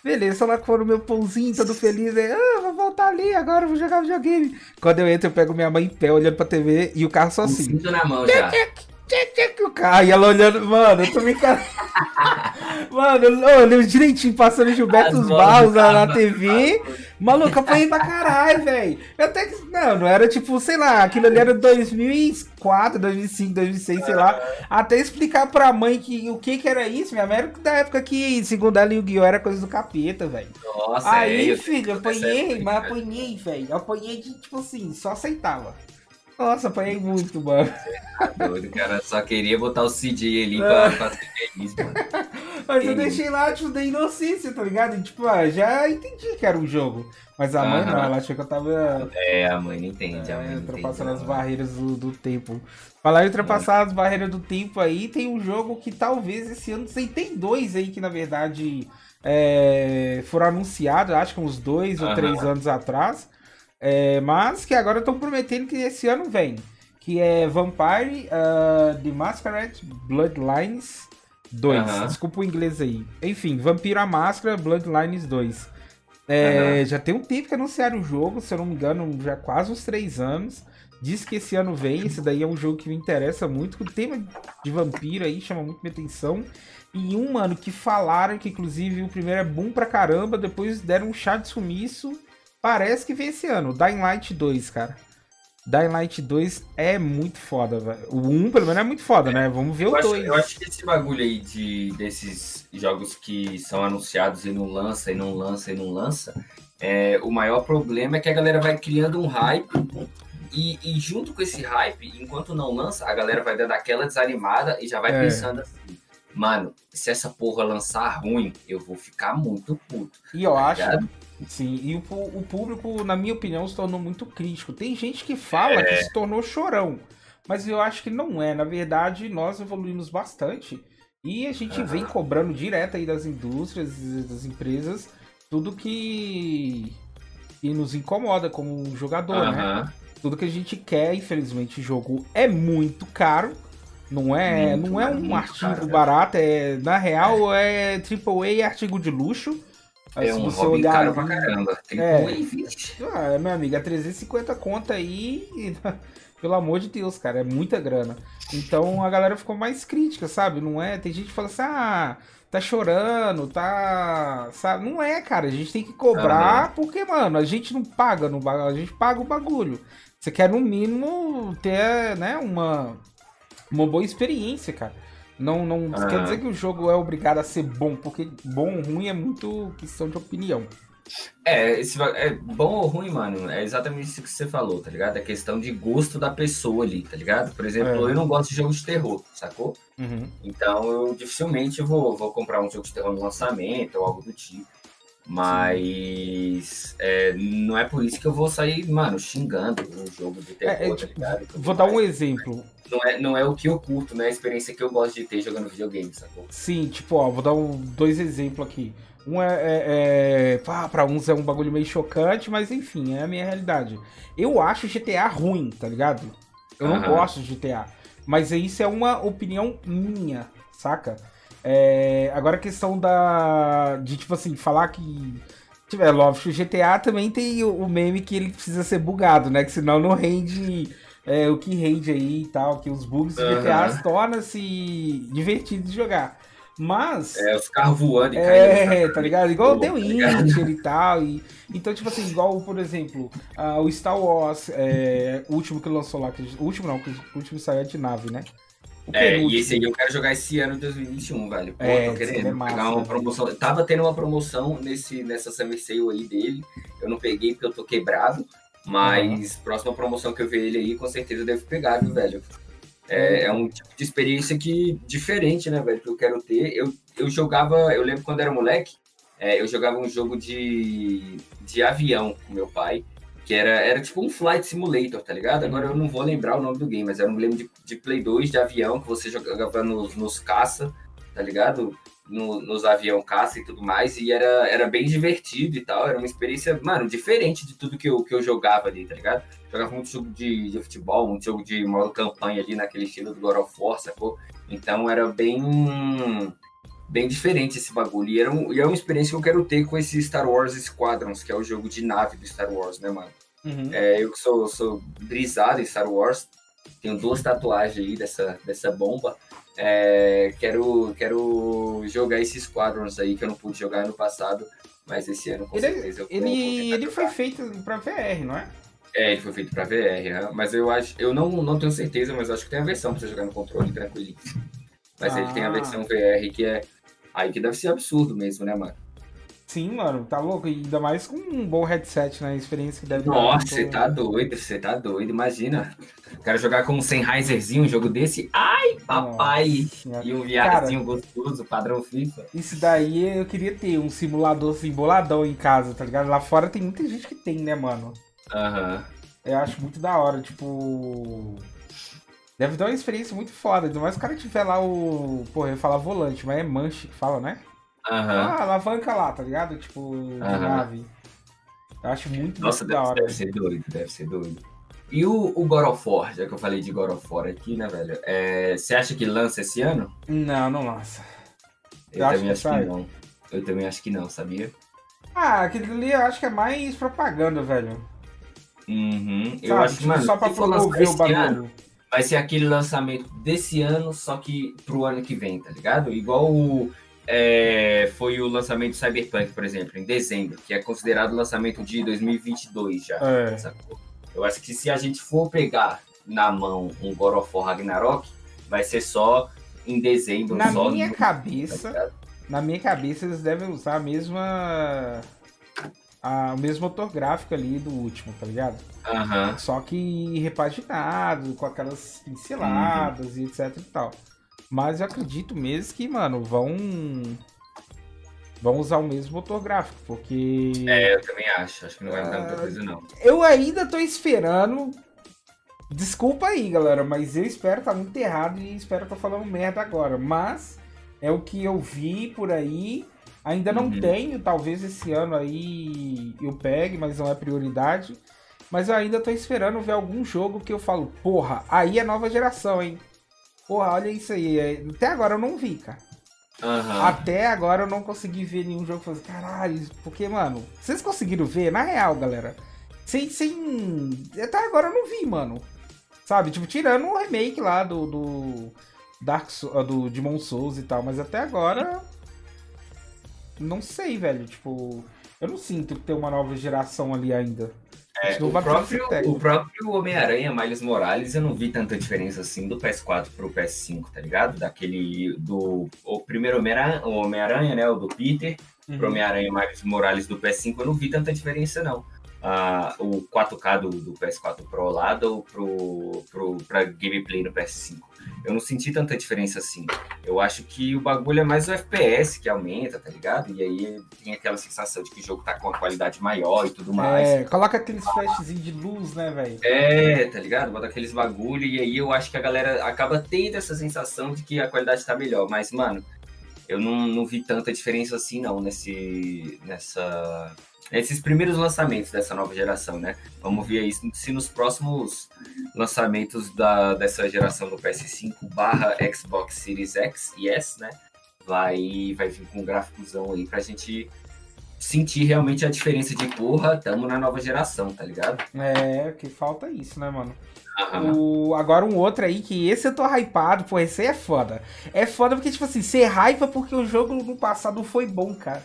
Beleza, lá que for o meu pãozinho, todo feliz, né? Ah, vou voltar ali, agora vou jogar videogame. Quando eu entro, eu pego minha mãe em pé, olhando pra TV e o carro só assim. na mão já. E ela olhando, mano, eu tô me Mano, eu lembro direitinho passando Gilberto Barros na, na TV. Maluco, apanhei pra caralho, velho. Até que. Não, não era tipo, sei lá, aquilo ali era 2004, 2005, 2006, sei lá. Até explicar pra mãe que o que que era isso. Minha mãe era da época que, segundo ela, Yu-Gi-Oh! era coisa do capeta, velho. Nossa, Aí, é, filho, eu apanhei, mas apanhei, velho. Apanhei de, tipo assim, só aceitava. Nossa, apanhei muito, mano. Tá doido, cara. Só queria botar o CJ ali pra, pra ser feliz, mano. Mas eu deixei lá, tipo, da inocência, tá ligado? E, tipo, ah, já entendi que era um jogo. Mas a mãe não, ela achou que eu tava É, a mãe não entende, a mãe é, não entende. ultrapassando as barreiras do, do tempo. Falar em ultrapassar as barreiras do tempo aí, tem um jogo que talvez esse ano tem, tem dois aí que na verdade é, foram anunciados, acho que uns dois ou três anos atrás, é, mas que agora estão prometendo que esse ano vem. Que é Vampire uh, The Masquerade Bloodlines 2. Aham. Desculpa o inglês aí. Enfim, Vampiro a Máscara Bloodlines 2. É, Já tem um tempo que anunciaram o jogo, se eu não me engano, já quase uns três anos. Diz que esse ano vem, esse daí é um jogo que me interessa muito. O tema de vampiro aí chama muito minha atenção. E um, mano, que falaram que inclusive o primeiro é bom pra caramba, depois deram um chá de sumiço. Parece que vem esse ano. Dying Light 2, cara. Dying Light 2 é muito foda, velho. O 1, pelo menos, é muito foda, né? Vamos ver Eu o acho, 2. eu acho que esse bagulho aí de, desses jogos que são anunciados e não lança, e não lança, e não lança, é, o maior problema é que a galera vai criando um hype e, e junto com esse hype, enquanto não lança, a galera vai dando aquela desanimada e já vai É. pensando assim, mano, se essa porra lançar ruim, eu vou ficar muito puto. E eu acho. ligado? Sim, e o, o público, na minha opinião, se tornou muito crítico. Tem gente que fala que se tornou chorão, mas eu acho que não é. Na verdade, nós evoluímos bastante e a gente Aham. vem cobrando direto aí das indústrias e das empresas tudo que, que nos incomoda como jogador, né? Aham. Tudo que a gente quer, infelizmente, o jogo é muito caro. Não é, Muito, não é um artigo caro, barato, é, na real é AAA artigo de luxo. Aí, É se um você hobby olhar caro pra caramba. Tem É. é. 20. ah, meu amigo, é 350 conta aí. Pelo amor de Deus, cara, é muita grana. Então a galera ficou mais crítica, sabe? Não é? Tem gente que fala assim, ah, tá chorando, tá. Sabe? Não é, cara. A gente tem que cobrar porque, mano, a gente não paga no bagulho, a gente paga o bagulho. Você quer, no mínimo, ter, né, uma, uma boa experiência, cara. Não, não Aham. quer dizer que o jogo é obrigado a ser bom, porque bom ou ruim é muito questão de opinião. É, esse, é bom ou ruim, mano, é exatamente isso que você falou, tá ligado? É questão de gosto da pessoa ali, tá ligado? Por exemplo, É. eu não gosto de jogos de terror, sacou? Uhum. Então eu dificilmente vou, vou comprar um jogo de terror no lançamento ou algo do tipo. Mas é, não é por isso que eu vou sair, mano, xingando um jogo de terror, É, é, tá tipo, ligado? Vou dar um exemplo. Não é, não é o que eu curto, não é a experiência que eu gosto de ter jogando videogame, sacou? Sim, tipo, ó, vou dar um, dois exemplos aqui. Um é, é, é pá, pra uns é um bagulho meio chocante, mas enfim, é a minha realidade. Eu acho GTA ruim, tá ligado? Eu não gosto de GTA. Mas isso é uma opinião minha, saca? É, agora a questão da. De, tipo assim, falar que. Tipo, é lógico, o GTA também tem o, meme que ele precisa ser bugado, né? Que senão não rende é, o que rende aí e tal. Que os bugs do GTA torna-se divertido de jogar. Mas. É, os carros voando e É, caindo. tá ligado? Igual o The Tá? Witcher e tal. E, então, tipo assim, igual, por exemplo, ah, o Star Wars, é, o último que lançou lá, que, o último não, que o último saiu é de nave, né? É, e esse aí eu quero jogar esse ano de 2021, velho. Pô, É, tô querendo é massa, pegar uma né? promoção. Tava tendo uma promoção nesse, nessa Summer Sale aí dele. Eu não peguei porque eu tô quebrado. Mas próxima promoção que eu ver ele aí, com certeza eu devo pegar, viu, velho? É, é um tipo de experiência que diferente, né, velho? Que eu quero ter. Eu, eu jogava, eu lembro quando era moleque, é, eu jogava um jogo de, de avião com meu pai. Que era, era tipo um flight simulator, tá ligado? Agora eu não vou lembrar o nome do game, mas era um game de, de Play 2 de avião que você jogava nos, nos caça, tá ligado? No- nos avião caça e tudo mais, e era, era bem divertido e tal. Era uma experiência, mano, diferente de tudo que eu, que eu jogava ali, tá ligado? Jogava muito jogo de, de futebol, muito jogo de modo campanha ali, naquele estilo do God of War, sacou? Então era bem bem diferente esse bagulho. E, era um, e é uma experiência que eu quero ter com esse Star Wars Squadrons, que é o jogo de nave do Star Wars, né, mano? Uhum. É, eu que sou, sou brisado em Star Wars, tenho duas tatuagens aí dessa, dessa bomba. É, quero, quero jogar esses Squadrons aí que eu não pude jogar ano passado, mas esse ano com Ele- certeza eu vou- vou Ele, ele foi feito pra VR, não é? É, ele foi feito pra VR, né? mas eu acho, eu não, não tenho certeza, mas acho que tem a versão pra você jogar no controle tranquilinho. Mas ele tem a Ah. versão VR que é aí que deve ser absurdo mesmo, né, mano? Sim, mano, tá louco. E ainda mais com um bom headset, né? Experiência que deve Nossa, você tá doido, você tá doido. Imagina. Quero jogar com um Sennheiserzinho, um jogo desse. Ai, papai! Nossa, e um VRzinho gostoso, padrão FIFA. Isso daí eu queria ter, um simulador assim, boladão em casa, tá ligado? Lá fora tem muita gente que tem, né, mano? Aham. Uhum. Eu acho muito da hora, tipo. Deve dar uma experiência muito foda. Ainda mais o cara tiver lá o. Porra, eu ia falar volante, mas é manche que fala, né? Aham. Uhum. Ah, alavanca lá, tá ligado? Tipo, uhum. nave. Eu acho muito, Nossa, muito deve, da hora. Deve ser doido, deve ser doido. E o, o God of War, já que eu falei de God of War aqui, né, velho? É, você acha que lança esse ano? Não, não lança. Eu, eu também acho que, acho que não. Eu também acho que não, sabia? Ah, aquele ali eu acho que é mais propaganda, velho. Uhum. Eu acho que, tipo, mano, só pra promover o bagulho. Ano, vai ser aquele lançamento desse ano, só que pro ano que vem, tá ligado? Igual o, é, foi o lançamento do Cyberpunk, por exemplo, em dezembro, que é considerado o lançamento de 2022 já. É. Eu acho que se a gente for pegar na mão um God of War Ragnarok, vai ser só em dezembro. Na minha no... cabeça, tá na minha cabeça eles devem usar a mesma a, o mesmo motor gráfico ali do último, tá ligado? Uhum. Só que repaginado, com aquelas pinceladas uhum. e etc e tal. Mas eu acredito mesmo que, mano, vão. Vão usar o mesmo motor gráfico, porque. É, eu também acho. Acho que não vai mudar muita coisa, não. Eu ainda tô esperando. Desculpa aí, galera, mas eu espero estar tá muito errado e espero estar tá falando merda agora. Mas é o que eu vi por aí. Ainda não uhum. tenho, talvez esse ano aí eu pegue, mas não é prioridade. Mas eu ainda tô esperando ver algum jogo que eu falo, porra, aí é nova geração, hein? Porra, olha isso aí. É, até agora eu não vi, cara. Uhum. Até agora eu não consegui ver nenhum jogo que fosse, caralho, porque, mano, vocês conseguiram ver? Na real, galera. Sem, sem. Até agora eu não vi, mano. Sabe? Tipo, tirando o remake lá do. do Dark Souls, do Demon Souls e tal, mas até agora. Não sei, velho. Tipo, eu não sinto que tem uma nova geração ali ainda. É, o, próprio, o próprio Homem-Aranha, Miles Morales, eu não vi tanta diferença assim do PS4 pro PS5, tá ligado? Daquele. do o primeiro Homem-Aranha, Homem né? O do Peter, uhum. pro Homem-Aranha Miles Morales do PS5, eu não vi tanta diferença, não. Ah, o 4K do, do PS4 Pro lá do, pro, pro, pra gameplay no PS5 eu não senti tanta diferença assim. Eu acho que o bagulho é mais o FPS que aumenta, tá ligado? E aí tem aquela sensação de que o jogo tá com uma qualidade maior e tudo mais. É, coloca aqueles flashzinhos de luz, né, velho? É, tá ligado? Bota aqueles bagulho e aí eu acho que a galera acaba tendo essa sensação de que a qualidade tá melhor. Mas, mano, eu não, não vi tanta diferença assim, não, nesse, nessa esses primeiros lançamentos dessa nova geração, né? Vamos ver aí se nos próximos lançamentos da, dessa geração do PS5 barra Xbox Series X e S, né? Vai, vai vir com um gráficozão aí pra gente sentir realmente a diferença de porra, tamo na nova geração, tá ligado? É, que falta isso, né, mano? Uhum. O, agora um outro aí, que esse eu tô hypado, pô, esse aí é foda. É foda porque, tipo assim, você hypa porque o jogo no passado foi bom, cara.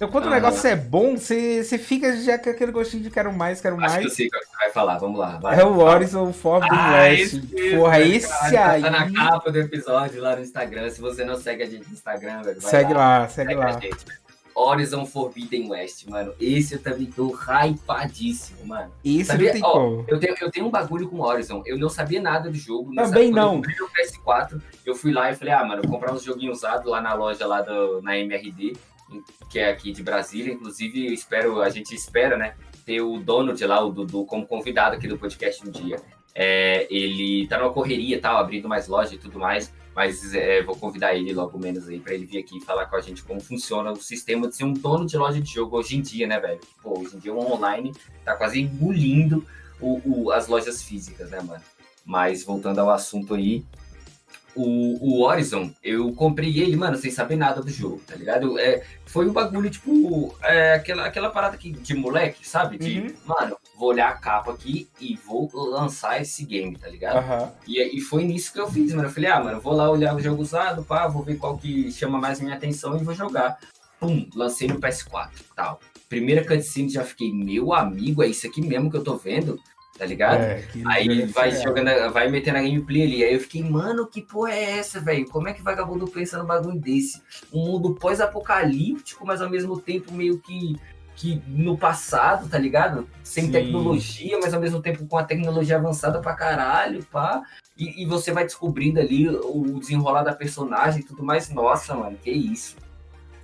Então, quando o negócio é bom, você, você fica já com aquele gostinho de quero mais, quero mais. Acho que eu sei o que você vai falar, vamos lá. Vai, é o Horizon Forbidden ah, West. Esse Porra, esse cara, aí. Tá na capa do episódio lá no Instagram. Se você não segue a gente no Instagram, velho, segue lá, lá segue, segue lá. Horizon Forbidden West, mano. Esse eu também tô hypadíssimo, mano. Isso sabia? tem como. Eu tenho, eu tenho um bagulho com Horizon. Eu não sabia nada do jogo. Também não. Eu no PS4, eu fui lá e falei, ah, mano, vou comprar uns joguinhos usados lá na loja lá do, na MRD que é aqui de Brasília. Inclusive, espero, a gente espera, né, ter o dono de lá, o Dudu, como convidado aqui do podcast um dia. É, ele tá numa correria, tal, abrindo mais loja e tudo mais, mas é, vou convidar ele logo menos aí para ele vir aqui falar com a gente como funciona o sistema de ser um dono de loja de jogo hoje em dia, né, velho? Pô, hoje em dia o online tá quase engolindo o, o, as lojas físicas, né, mano? Mas voltando ao assunto aí, o, o Horizon, eu comprei ele, mano, sem saber nada do jogo, tá ligado? É, foi um bagulho, tipo, é, aquela, aquela parada que, de moleque, sabe? De, uhum. mano, vou olhar a capa aqui e vou lançar esse game, tá ligado? Uhum. E, e foi nisso que eu fiz, mano. Eu falei, ah, mano, vou lá olhar o jogo usado, pá, vou ver qual que chama mais minha atenção e vou jogar. Pum, lancei no PS4 tal. Primeira cutscene já fiquei, meu amigo, é isso aqui mesmo que eu tô vendo? Tá ligado? É, aí vai jogando, vai metendo a gameplay ali. Aí eu fiquei, mano, que porra é essa, velho? Como é que vagabundo pensa num bagulho desse? Um mundo pós-apocalíptico, mas ao mesmo tempo meio que que no passado, tá ligado? Sem Sim. tecnologia, mas ao mesmo tempo com a tecnologia avançada pra caralho, pá. E, e, você vai descobrindo ali o desenrolar da personagem e tudo mais. Nossa, mano, que isso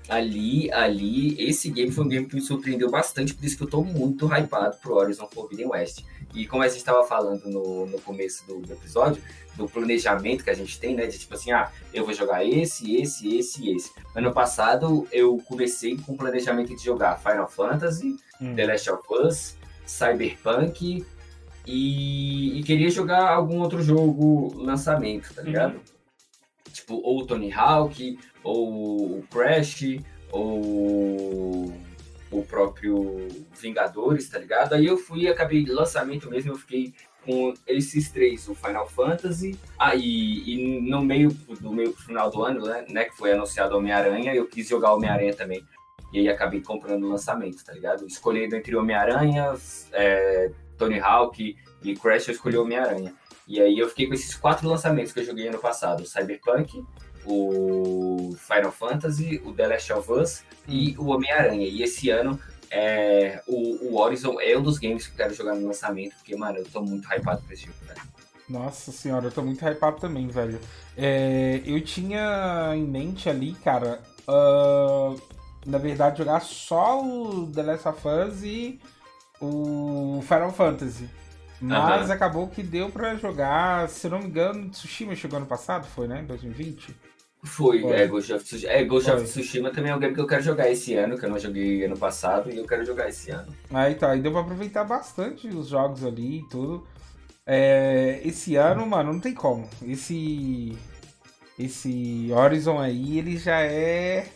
ali, ali, esse game foi um game que me surpreendeu bastante, por isso que eu tô muito hypado pro Horizon Forbidden West. E como a gente estava falando no, no começo do, do, episódio, do planejamento que a gente tem, né? De tipo assim, ah, eu vou jogar esse, esse, esse e esse. Ano passado eu comecei com o planejamento de jogar Final Fantasy, hum. The Last of Us, Cyberpunk e, e, queria jogar algum outro jogo lançamento, tá ligado? Hum. Tipo, ou Tony Hawk, ou Crash, ou o próprio Vingadores, tá ligado? Aí eu fui, acabei lançamento mesmo, eu fiquei com esses três, o Final Fantasy, aí ah, e no meio do meio final do ano, né, né que foi anunciado Homem-Aranha, eu quis jogar Homem-Aranha também. E aí acabei comprando o lançamento, tá ligado? Escolhendo entre Homem-Aranha, é, Tony Hawk e Crash, eu escolhi Homem-Aranha. E aí eu fiquei com esses quatro lançamentos que eu joguei ano passado: Cyberpunk, o Final Fantasy, o The Last of Us e o Homem-Aranha. E esse ano é, o, o Horizon é um dos games que eu quero jogar no lançamento, porque, mano, eu tô muito hypado pra esse jogo, velho. Nossa senhora, eu tô muito hypado também, velho. É, eu tinha em mente ali, cara, uh, na verdade, jogar só o The Last of Us e o Final Fantasy. Mas uhum. acabou que deu pra jogar, se não me engano, Tsushima chegou ano passado, foi, né? 2020? Foi, Foi. é, Ghost of, Tsushima, é, Ghost of Tsushima também é um game que eu quero jogar esse ano, que eu não joguei ano passado, e eu quero jogar esse ano. Aí tá, aí deu pra aproveitar bastante os jogos ali e tudo. É, esse ano, mano, não tem como. Esse. Esse Horizon aí, ele já é.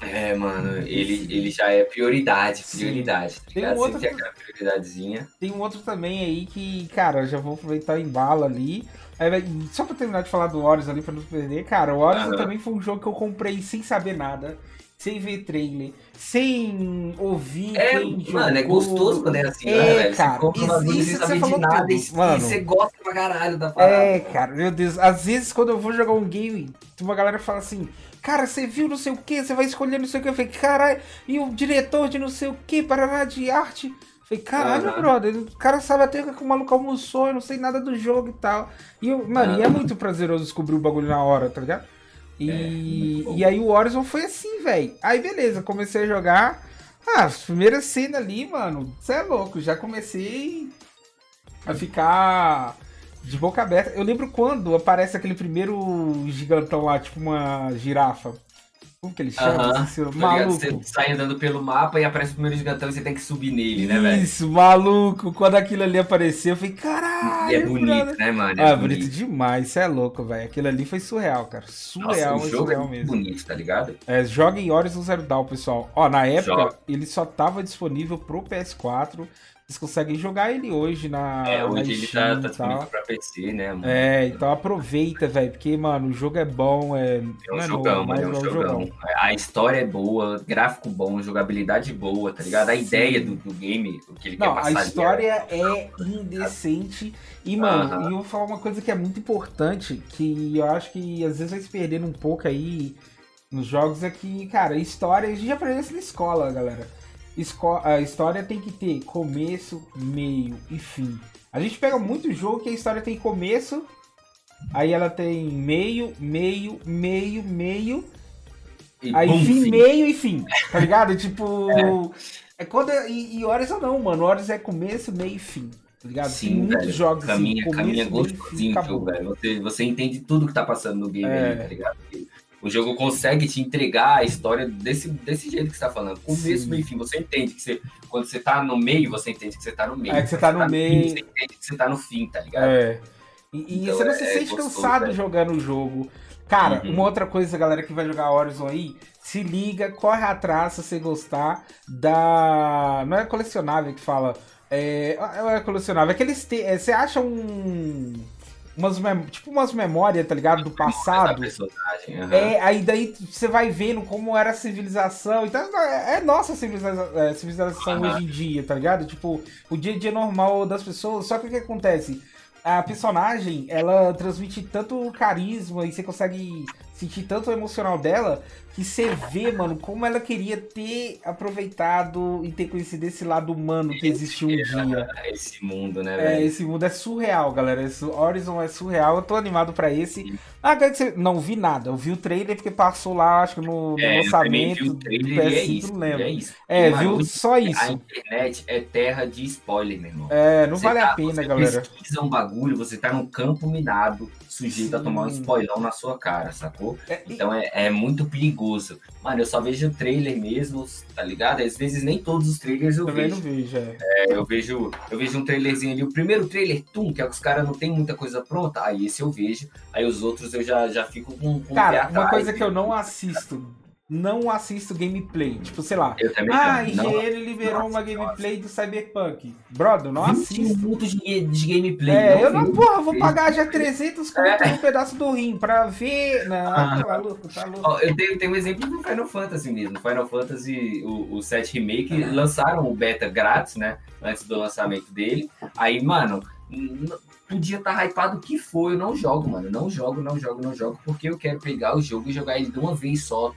É, mano, ele, ele já é prioridade, prioridade, tá Tem um outro... aquela prioridadezinha. Tem um outro também aí que, cara, já vou aproveitar em bala ali. Aí, só pra terminar de falar do Horizon ali, pra não perder, cara, o Horizon uhum. também foi um jogo que eu comprei sem saber nada, sem ver trailer, sem ouvir é, quem jogou. Mano, é gostoso quando é assim, é, né, velho? Cara, você compra você falou nada, tudo, e, mano. você gosta pra caralho da parada. É, cara, meu Deus, às vezes quando eu vou jogar um game, uma galera fala assim, cara, você viu não sei o que, você vai escolher não sei o que, eu falei, caralho, e o diretor de não sei o que, parará de arte... Falei, caralho, uhum. brother, o cara sabe até que o maluco almoçou, eu não sei nada do jogo e tal. E, eu, mano, uhum. e é muito prazeroso descobrir o bagulho na hora, tá ligado? E, é, e aí o Horizon foi assim, velho. Aí beleza, comecei a jogar. Ah, primeira cena ali, mano, você é louco, já comecei a ficar de boca aberta. Eu lembro quando aparece aquele primeiro gigantão lá, tipo uma girafa. Como que ele chama? Uh -huh. Maluco. Você sai andando pelo mapa e aparece o primeiro gigantão e você tem que subir nele, né, velho? Isso, maluco. Quando aquilo ali apareceu, eu falei, caralho. E é bonito, brother. né, mano? É ah, bonito. bonito demais. Isso é louco, velho. Aquilo ali foi surreal, cara. Surreal, Nossa, o jogo surreal é mesmo. bonito, tá ligado? É, joga em Horizon Zero Dawn, pessoal. Ó, na época, joga. ele só tava disponível pro PS4. Vocês conseguem jogar ele hoje na. É, hoje na ele tá, tá disponível pra PC, né, mano? É, então aproveita, velho, porque, mano, o jogo é bom. É, é um é jogão, mano, é um jogão. jogão. A história é boa, gráfico bom, jogabilidade boa, tá ligado? A Sim. ideia do, do, game, o que ele Não, quer passar. A história é, é indecente. E, mano, uh -huh. eu vou falar uma coisa que é muito importante, que eu acho que às vezes vai se perdendo um pouco aí nos jogos, é que, cara, a história, a gente já aprendeu isso na escola, galera a história tem que ter começo, meio e fim. A gente pega muito jogo que a história tem começo, aí ela tem meio, meio, meio, meio, e aí bom, fim, fim, meio e fim, tá ligado? tipo, é. é quando e, e Horizon não, mano. Horizon é começo, meio e fim. Tá ligado? Sim, tem muitos velho. jogos caminha, assim, caminha gostosinho, velho. Você, você entende tudo que tá passando no game é. aí, tá ligado? O jogo consegue te entregar a história desse, desse jeito que você tá falando. Começo, meio fim. Você entende que você, quando você tá no meio, você entende que você tá no meio. É que você tá no tá meio. Fim, você entende que você tá no fim, tá ligado? É. E, então, você não é, se sente é gostoso, cansado jogando o jogo. Cara, uhum. uma outra coisa, galera que vai jogar Horizon aí, se liga, corre atrás se você gostar da. Não é colecionável que fala. É, é colecionável. É que eles te... É, você acha um umas tipo umas memórias, tá ligado? Do passado. Uhum. É, aí daí você vai vendo como era a civilização. Então é, é nossa civilização, é, civilização uhum. hoje em dia, tá ligado? Tipo, o dia a dia normal das pessoas. Só que o que acontece? A personagem, ela transmite tanto carisma e você consegue sentir tanto o emocional dela que você vê, mano, como ela queria ter aproveitado e ter conhecido esse lado humano que existiu um dia. Esse mundo, né, velho? É, esse mundo é surreal, galera. Esse Horizon é surreal. Eu tô animado pra esse. Ah, que você... Não vi nada. Eu vi o trailer porque passou lá, acho que no, no é, lançamento do PS5, é isso, não lembro. É, isso. é viu só isso. A internet é terra de spoiler, meu irmão. É, não você vale tá, a pena, você galera. pesquisa um bagulho, você tá num campo minado, sujeito Sim. a tomar um spoilão na sua cara, sacou? É, então é, é muito perigoso. Mano, eu só vejo trailer mesmo, tá ligado? Às vezes nem todos os trailers eu Também vejo. Vejo, é. é. eu vejo. Eu vejo um trailerzinho ali, o primeiro trailer, tum, que é que os caras não tem muita coisa pronta, aí esse eu vejo. Aí os outros eu já, já fico com, com Cara, uma coisa que eu não assisto não assisto gameplay. Tipo, sei lá. Eu também ah, IGN liberou nossa, uma gameplay nossa. do Cyberpunk. Brother, não assisto. minutos de, de gameplay. É, não, eu não, porra, vou pagar já 300 conto é. no pedaço do rim pra ver. Não, ah. tá louco, tá louco. Ó, eu tenho, tenho um exemplo do Final Fantasy mesmo. Final Fantasy, o, o 7 Remake, lançaram o beta grátis, né? Antes do lançamento dele. Aí, mano, podia estar tá hypado o que for, eu não jogo, mano. Não jogo, não jogo, não jogo, porque eu quero pegar o jogo e jogar ele de uma vez só.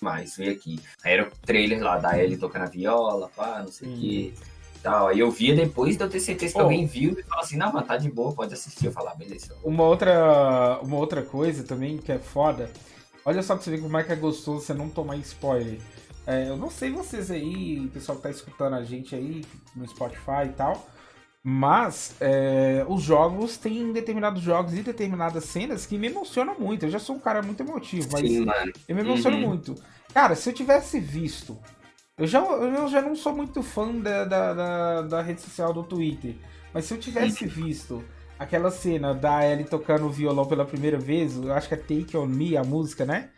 Mais ver aqui. Aí era o trailer lá da Ellie tocando a viola, pá, não sei o que. Tal. Aí eu via depois de eu ter certeza que Oh. alguém viu e falou assim, não, mano, tá de boa, pode assistir. Eu falar, beleza. eu vou." Uma outra, uma outra coisa também que é foda. Olha só pra você ver como é que é gostoso você não tomar spoiler. É, eu não sei vocês aí, pessoal que tá escutando a gente aí no Spotify e tal. Mas é, os jogos têm determinados jogos e determinadas cenas que me emocionam muito. Eu já sou um cara muito emotivo, mas Sim, eu me emociono Uhum. muito. Cara, se eu tivesse visto. Eu já, eu já não sou muito fã da, da, da, da rede social do Twitter. Mas se eu tivesse visto aquela cena da Ellie tocando o violão pela primeira vez, eu acho que é Take On Me, a música, né?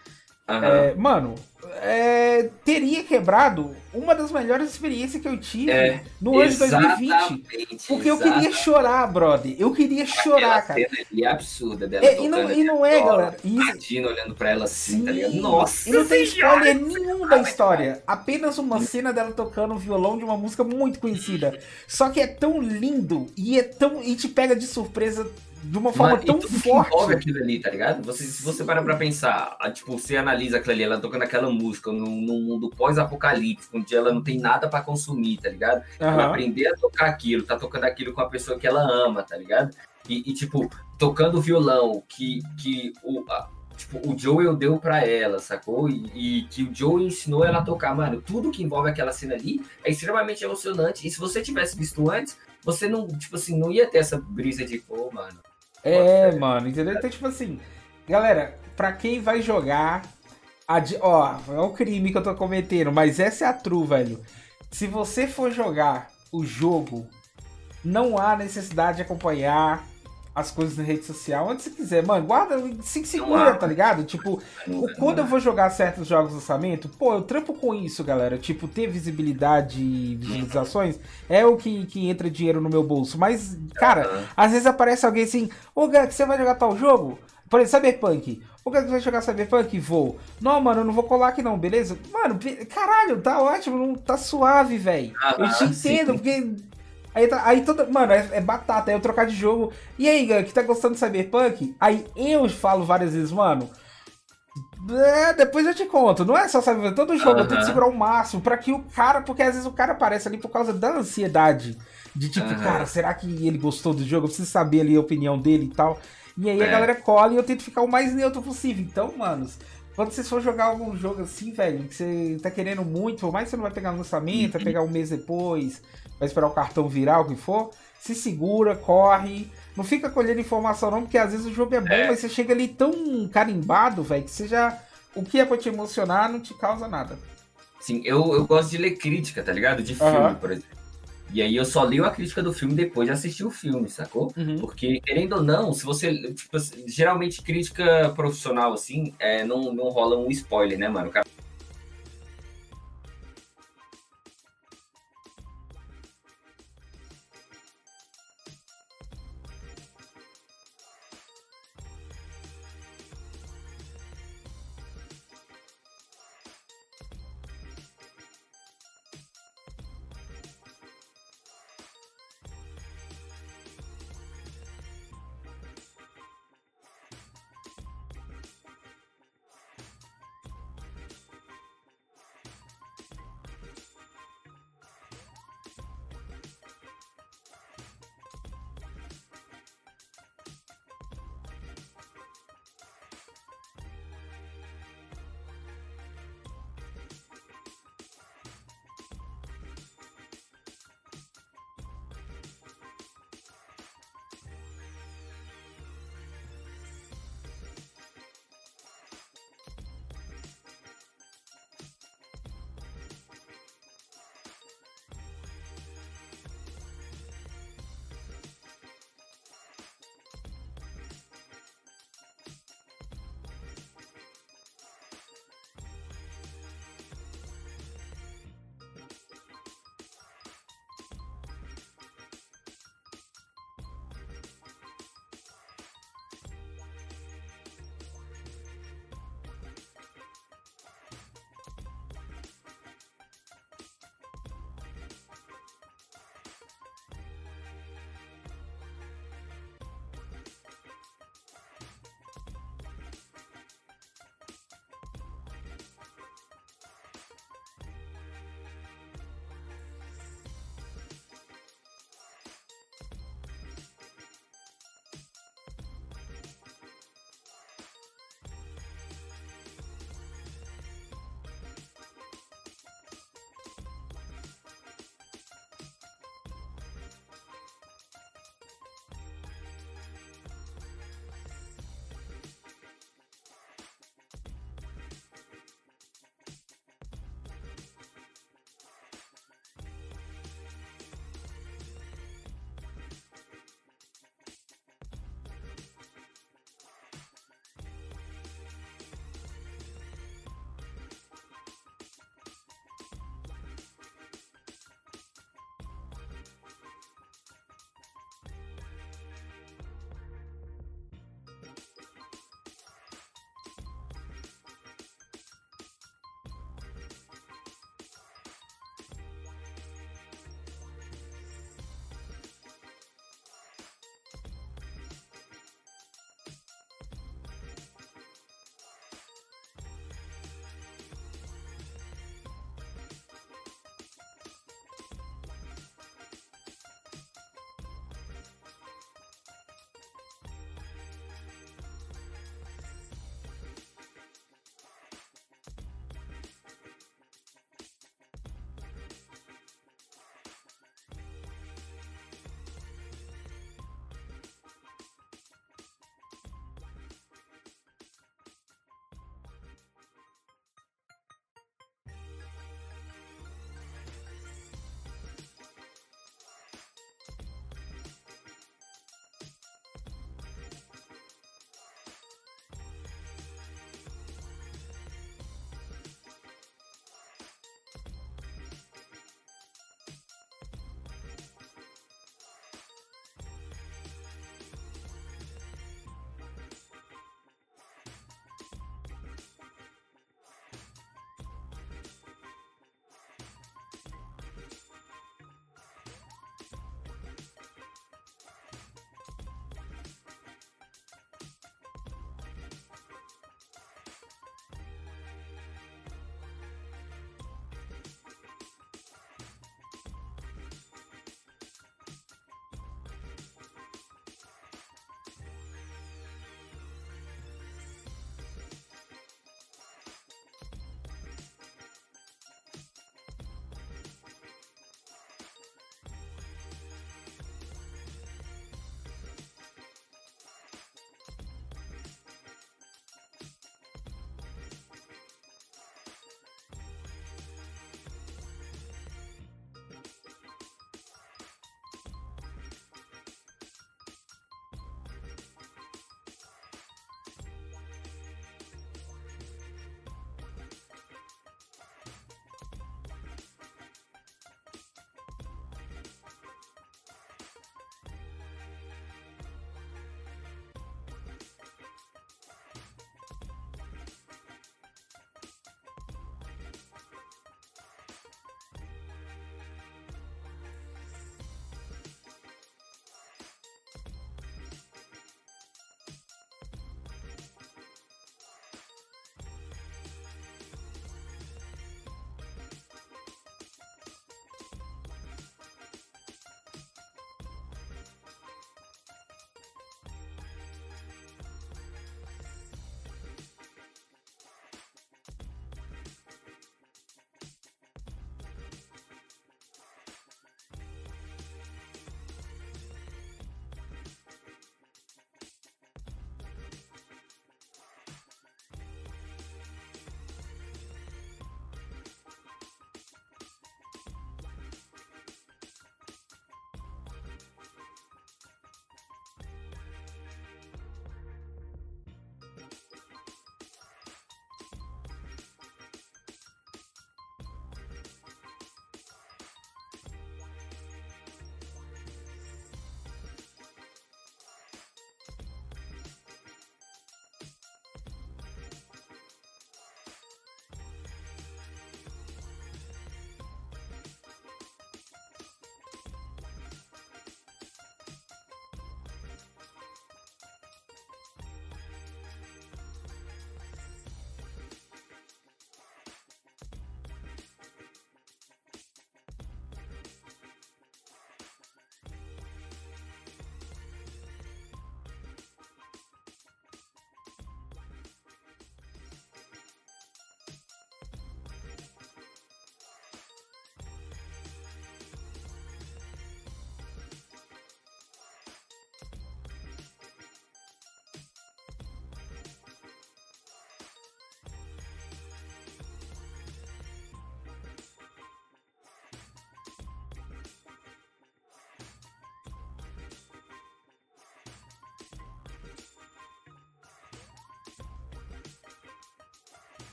É, mano, é, teria quebrado uma das melhores experiências que eu tive É, no ano de 2020. Exatamente, Porque eu queria chorar, brother. Eu queria chorar, Aquela cara. cena ali é absurda dela É, e, não, e não é, galera. Isso, Tadinho olhando pra ela assim, Sim. tá ligado? Nossa E não tem spoiler nenhum da história. Apenas uma cena dela tocando o violão de uma música muito conhecida. Só que é tão lindo e é tão. e te pega de surpresa de uma forma e tão tudo que envolve forte. aquilo ali, tá ligado? Você, se você parar pra pensar, a, tipo, você analisa aquilo ali, ela tocando aquela música num, num mundo pós-apocalíptico, onde ela não tem nada pra consumir, tá ligado? Ela Aham. aprender a tocar aquilo, tá tocando aquilo com a pessoa que ela ama, tá ligado? E, e, tipo, tocando violão que, que o, a- tipo, o Joel deu pra ela, sacou? E, e que o Joel ensinou ela a tocar, mano. Tudo que envolve aquela cena ali é extremamente emocionante. E se você tivesse visto antes, você não, tipo assim, não ia ter essa brisa de, pô, mano. É, mano, entendeu? Então, tipo assim, galera, pra quem vai jogar. Ó, é um crime que eu tô cometendo, mas essa é a true, velho. Se você for jogar o jogo, não há necessidade de acompanhar as coisas na rede social. Onde você quiser, mano, guarda, se segura, tá ligado? Tipo, o- quando eu vou jogar certos jogos de lançamento, pô, eu trampo com isso, galera. Tipo, ter visibilidade e visualizações é o que, que entra dinheiro no meu bolso. Mas, cara, às vezes aparece alguém assim, ô Gak, você vai jogar tal jogo? Por exemplo, Cyberpunk. Ô Gak, você vai jogar Cyberpunk? Vou. Não, mano, eu não vou colar aqui não, beleza? Mano, caralho, tá ótimo, não tá suave, velho. Eu te Aham, sim. entendo, porque. Aí, tá, aí toda. Mano, é, é batata, é eu trocar de jogo. E aí, Gak, tá gostando de Cyberpunk? Aí eu falo várias vezes, mano. É, depois eu te conto. Não é só saber todo jogo, eu tenho que segurar o máximo pra que o cara, porque às vezes o cara aparece ali por causa da ansiedade. De tipo, Aham. cara, será que ele gostou do jogo? Eu preciso saber ali a opinião dele e tal. E aí a É. galera cola e eu tento ficar o mais neutro possível. Então, manos, quando vocês for jogar algum jogo assim, velho, que você tá querendo muito, por mais que você não vai pegar no lançamento, vai pegar um mês depois, vai esperar o cartão virar, o que for, se segura, corre. Não fica colhendo informação não, porque às vezes o jogo é bom, É. mas você chega ali tão carimbado, velho, que você já... O que é pra te emocionar não te causa nada. Sim, eu, eu gosto de ler crítica, tá ligado? De filme, por exemplo. E aí eu só leio a crítica do filme depois de assistir o filme, sacou? Porque, querendo ou não, se você. Tipo, geralmente crítica profissional, assim, é, não, não rola um spoiler, né, mano? O cara